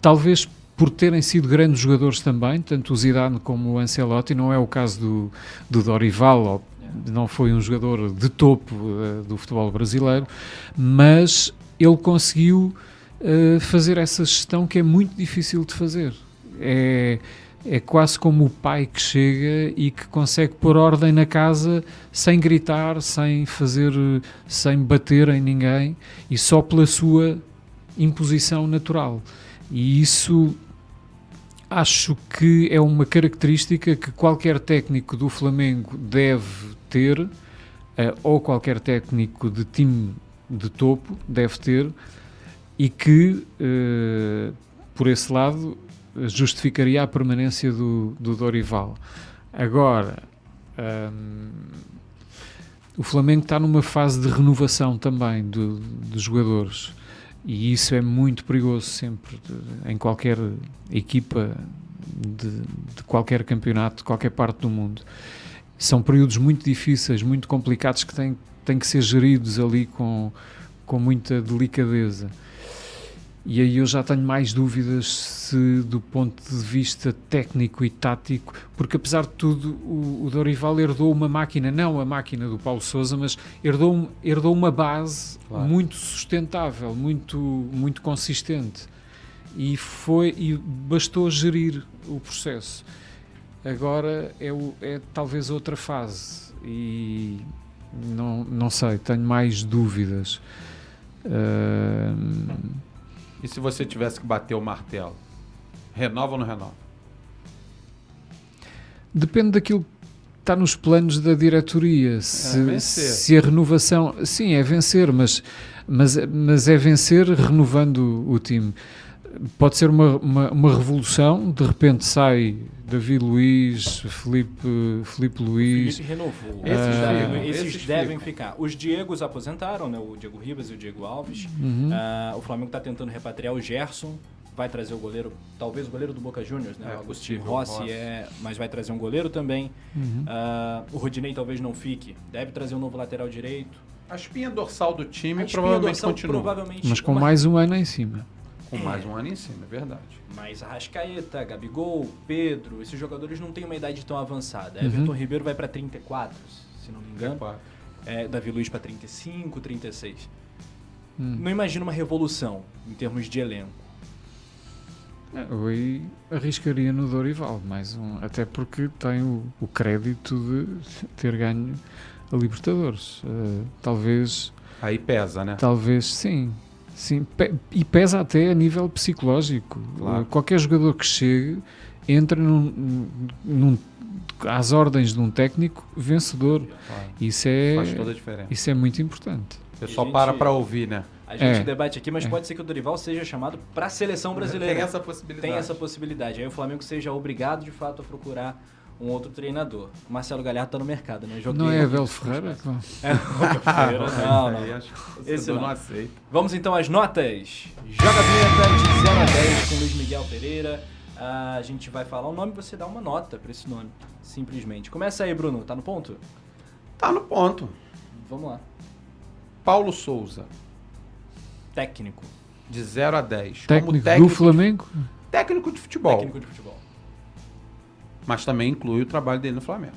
D: talvez por terem sido grandes jogadores também, tanto o Zidane como o Ancelotti. Não é o caso do, do Dorival, ou, não foi um jogador de topo uh, do futebol brasileiro, mas ele conseguiu uh, fazer essa gestão que é muito difícil de fazer é, é quase como o pai que chega e que consegue pôr ordem na casa sem gritar, sem fazer, sem bater em ninguém e só pela sua imposição natural. E isso acho que é uma característica que qualquer técnico do Flamengo deve ter, uh, ou qualquer técnico de time de topo deve ter, e que, uh, por esse lado, justificaria a permanência do, do Dorival. Agora, um, o Flamengo está numa fase de renovação também dos jogadores e isso é muito perigoso sempre de, em qualquer equipa de, de, qualquer campeonato, de qualquer parte do mundo. São períodos muito difíceis, muito complicados que têm, têm que ser geridos ali com, com muita delicadeza. E aí eu já tenho mais dúvidas se, do ponto de vista técnico e tático, porque apesar de tudo, o, o Dorival herdou uma máquina, não a máquina do Paulo Souza, mas herdou, herdou uma base claro. muito sustentável, muito, muito consistente. E, foi, e bastou gerir o processo. Agora é, o, é talvez outra fase e não, não sei, tenho mais dúvidas. Uh,
C: e se você tivesse que bater o martelo? Renova ou não renova?
D: Depende daquilo que está nos planos da diretoria. É se, é se a renovação. Sim, é vencer, mas, mas, mas é vencer renovando o time. Pode ser uma, uma, uma revolução, de repente sai Davi Luiz, Felipe, Felipe Luiz.
A: Felipe renovou. Esses, uh, devem, esses, esses devem ficar. Os Diegos aposentaram, né? O Diego Ribas e o Diego Alves. Uhum. Uh, o Flamengo está tentando repatriar o Gerson. Vai trazer o goleiro, talvez o goleiro do Boca Juniors, né? É, o Agostinho Rossi, Rossi, é, mas vai trazer um goleiro também. Uhum. Uh, o Rodinei talvez não fique. Deve trazer um novo lateral direito.
C: A espinha dorsal do time provavelmente dorsal, continua.
D: Provavelmente mas com uma... mais um ano em cima.
C: Com é. mais um ano em cima, é verdade.
A: Mas Arrascaeta, Gabigol, Pedro, esses jogadores não têm uma idade tão avançada. Uhum. Everton Ribeiro vai para 34, se não me engano. É, Davi Luiz para 35, 36. Hum. Não imagino uma revolução em termos de elenco.
D: É, eu aí arriscaria no Dorival, mais um, até porque tem o, o crédito de ter ganho a Libertadores. Uh, talvez.
C: Aí pesa, né?
D: Talvez sim. Sim, e pesa até a nível psicológico. Claro. Qualquer jogador que chegue entra num, num, às ordens de um técnico vencedor. Claro. Isso é,
C: Faz toda a diferença.
D: Isso é muito importante.
C: O pessoal gente, para para ouvir, né?
A: A gente é. debate aqui, mas é. pode ser que o Dorival seja chamado para a seleção brasileira.
C: Tem essa possibilidade.
A: Tem essa possibilidade. Aí o Flamengo seja obrigado, de fato, a procurar um outro treinador. O Marcelo Galhardo está no mercado, né?
D: Joguei não é Abel Ferreira?
A: É, Ferreira. Não, não. Esse não. não aceita. Vamos então às notas. Joga a vinheta de 0 a 10 com Luiz Miguel Pereira. Uh, a gente vai falar o nome e você dá uma nota para esse nome, simplesmente. Começa aí, Bruno. Tá no ponto?
C: Tá no ponto.
A: Vamos lá.
C: Paulo Souza.
A: Técnico.
C: De 0 a 10.
D: Técnico, técnico do Flamengo?
C: De, técnico de futebol.
A: Técnico de futebol
C: mas também inclui o trabalho dele no Flamengo.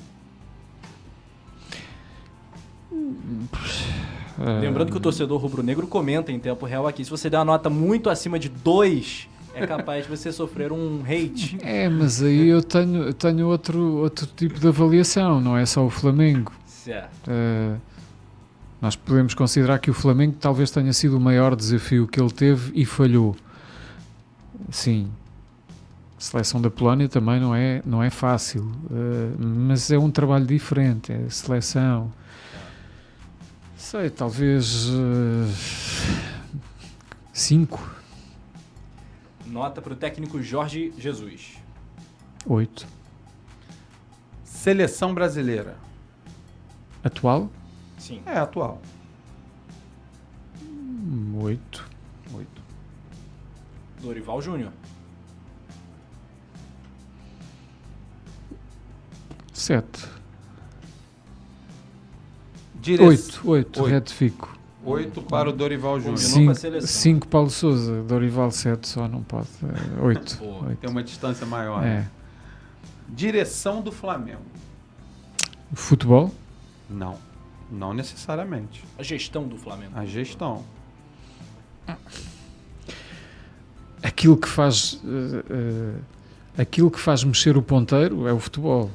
A: É. Lembrando que o torcedor rubro-negro comenta em tempo real aqui. Se você der uma nota muito acima de 2, é capaz de você sofrer um hate.
D: É, mas aí eu tenho, tenho outro, outro tipo de avaliação, não é só o Flamengo.
A: Certo.
D: Uh, nós podemos considerar que o Flamengo talvez tenha sido o maior desafio que ele teve e falhou. Sim, seleção da Polónia também não é, não é fácil, uh, mas é um trabalho diferente, é seleção. Sei, talvez uh, cinco.
A: Nota para o técnico Jorge Jesus.
D: Oito.
C: Seleção brasileira.
D: Atual?
A: Sim.
C: É atual.
D: Hum, Oito.
C: Oito.
A: Dorival Júnior.
D: Sete.
C: Dire...
D: Oito. Oito. Retifico.
C: Oito para o Dorival Júnior.
D: Cinco, cinco Paulo Souza. Dorival sete só não pode. É, Oito.
C: Tem uma distância maior.
D: É.
C: Direção do Flamengo.
D: Futebol.
C: Não. Não necessariamente.
A: A gestão do Flamengo.
C: A gestão.
D: Aquilo que faz. eh, eh, aquilo que faz mexer o ponteiro é o futebol.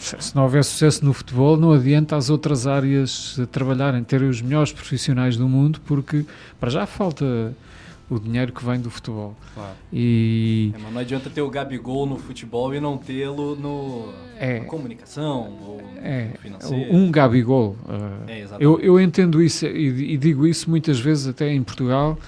D: Se não houver sucesso no futebol, não adianta as outras áreas trabalharem, terem os melhores profissionais do mundo, porque para já falta o dinheiro que vem do futebol.
C: Claro.
D: E
A: É, mas não adianta ter o Gabigol no futebol e não tê-lo no
D: É.
A: na comunicação ou
D: é
A: no financeiro.
D: um Gabigol. eh,
A: É.
D: Eu, eu entendo isso e, e digo isso muitas vezes até em Portugal.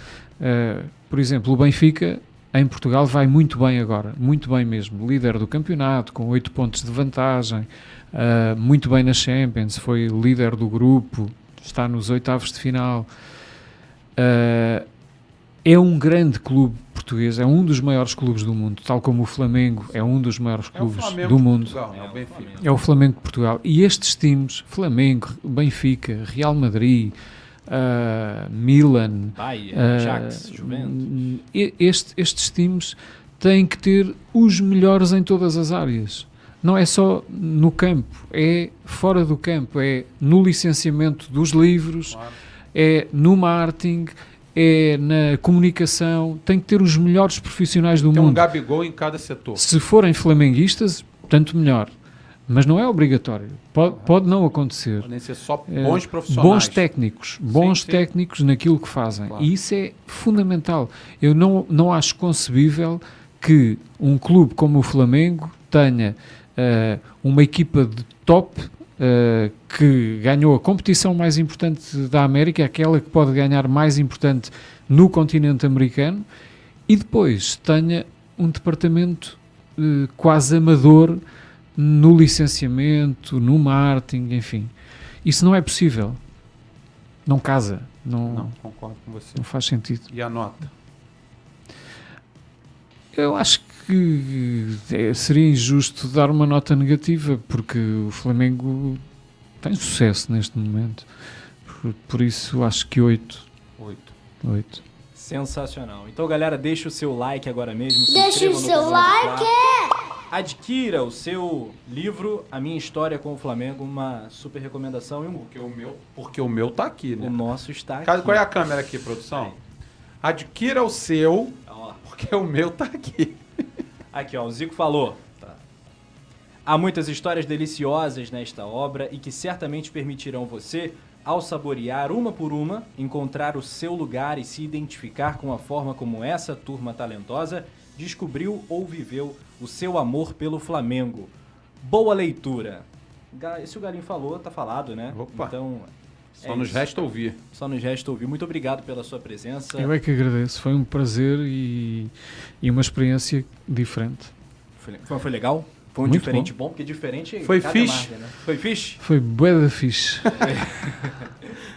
D: Eh, por exemplo, o Benfica em Portugal vai muito bem agora, muito bem mesmo. Líder do campeonato, com 8 pontos de vantagem, eh, muito bem na Champions, foi líder do grupo, está nos oitavos de final. Eh, é um grande clube português, é um dos maiores clubes do mundo, tal como o Flamengo é um dos maiores
C: É
D: clubes
C: Flamengo
D: do mundo.
C: Portugal,
A: É,
C: é o Benfica.
A: Flamengo.
D: É o Flamengo de Portugal. E estes times, Flamengo, Benfica, Real Madrid, ah, Milan,
A: Bayern,
D: ah,
A: Ajax, Juventus.
D: e- este- estes times têm que ter os melhores em todas as áreas. Não é só no campo, é fora do campo, é no licenciamento dos livros,
C: Claro.
D: é no marketing, é na comunicação. Tem que ter os melhores profissionais do
C: Tem um
D: mundo.
C: Gabigol em cada setor.
D: Se forem flamenguistas, tanto melhor. Mas não é obrigatório. Pode, pode não acontecer.
C: Podem ser só
D: É,
C: bons profissionais.
D: Bons técnicos, bons
C: sim.
D: técnicos naquilo que fazem.
C: Claro.
D: E isso é fundamental. Eu não, não acho concebível que um clube como o Flamengo tenha eh, uma equipa de top eh, que ganhou a competição mais importante da América, aquela que pode ganhar mais importante no continente americano, e depois tenha um departamento eh, quase amador no licenciamento, no marketing, enfim. Isso não é possível. Não casa. Não,
C: Não,
D: não.
C: concordo com você.
D: faz sentido.
C: E a nota?
D: Eu acho que eh, seria injusto dar uma nota negativa, porque o Flamengo tem sucesso neste momento. Por, por isso, acho que 8.
C: Oito.
D: 8.
A: Sensacional. Então, galera, deixa o seu like agora mesmo. se
B: Deixa o seu like.
A: Adquira o seu livro, A Minha História com o Flamengo, uma super recomendação e um,
C: Porque o meu, porque o meu tá aqui,
A: o
C: né?
A: nosso está aqui.
C: Qual é a câmera aqui, produção? Adquira o seu, porque o meu tá aqui.
A: Aqui, ó, o Zico falou. Há muitas histórias deliciosas nesta obra e que certamente permitirão você, ao saborear uma por uma, encontrar o seu lugar e se identificar com a forma como essa turma talentosa descobriu ou viveu o seu amor pelo Flamengo. Boa leitura. Se o Galinho falou, tá falado, né?
C: Opa.
A: Então,
C: Só
A: É
C: nos
A: isso.
C: resta ouvir.
A: só nos resta ouvir. Muito obrigado pela sua presença.
D: Eu é que agradeço. Foi um prazer e, e uma experiência diferente.
A: Foi, foi- foi legal? Foi um
D: Muito
A: diferente bom. porque diferente
C: Foi fixe.
A: marca, né? Foi fixe?
D: Foi bué.
C: Ê,
A: isso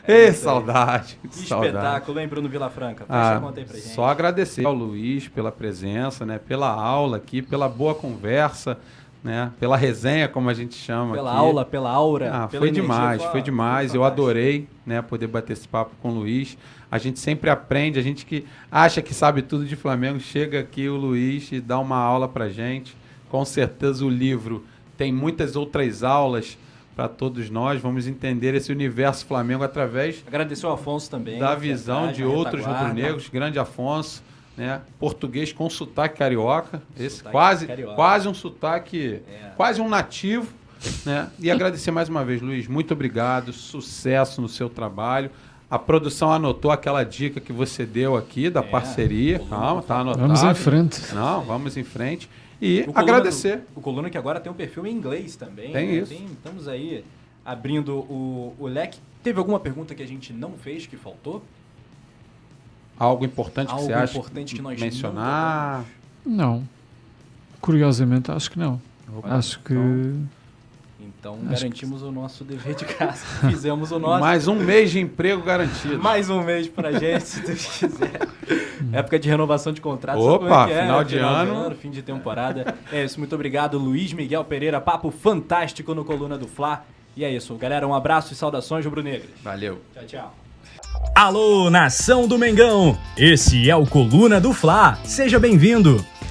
A: aí.
C: saudade.
A: Que
C: saudade.
A: espetáculo, hein, Bruno Vilafranca? Fecha
C: Ah,
A: a conta aí pra gente.
C: só agradecer ao Luiz pela presença, né? Pela aula aqui, pela boa conversa, né? Pela resenha, como a gente chama
A: Pela
C: aqui.
A: aula, pela aura.
C: Ah,
A: pela
C: foi demais,
A: foi-
C: foi demais.
A: foi
C: Eu
A: fantástico.
C: adorei, né, poder bater esse papo com o Luiz. A gente sempre aprende, a gente que acha que sabe tudo de Flamengo, chega aqui o Luiz e dá uma aula pra gente. Com certeza o livro tem muitas outras aulas para todos nós. Vamos entender esse universo Flamengo através
A: Agradecer ao Afonso também.
C: da visão
A: atrás,
C: de outros rubro-negros, grande Afonso, né? Português com sotaque carioca, esse
A: Sotaque
C: quase,
A: carioca.
C: quase um sotaque,
A: É.
C: quase um nativo, né? E agradecer mais uma vez, Luiz, muito obrigado, sucesso no seu trabalho. A produção anotou aquela dica que você deu aqui da
A: É,
C: parceria, calma, tá anotado.
D: Vamos em frente.
C: Não, vamos em frente. E
A: O Coluna
C: agradecer.
A: do- o Coluna que agora tem um perfil em inglês também.
C: Tem
A: né?
C: isso.
A: estamos aí abrindo o, o leque. Teve alguma pergunta que a gente não fez, que faltou?
C: Algo importante que
A: Algo
C: você acha
A: importante que nós
C: mencionar.
D: Não. Curiosamente, acho que não.
C: Opa,
D: Acho que
C: então-
D: Então garantimos que... o nosso dever de casa. Fizemos o nosso.
C: Mais um mês de emprego garantido.
D: Mais um mês pra gente, se Deus quiser. Época de renovação de contrato.
C: Opa, é, final, de,
D: final
C: ano.
D: de ano. Fim de temporada. É isso, muito obrigado, Luiz Miguel Pereira. Papo fantástico no Coluna do Fla. E é isso, galera. Um abraço e saudações rubro-negras.
C: Valeu.
D: Tchau, tchau.
A: Alô, nação do Mengão! Esse é o Coluna do Fla. Seja bem-vindo.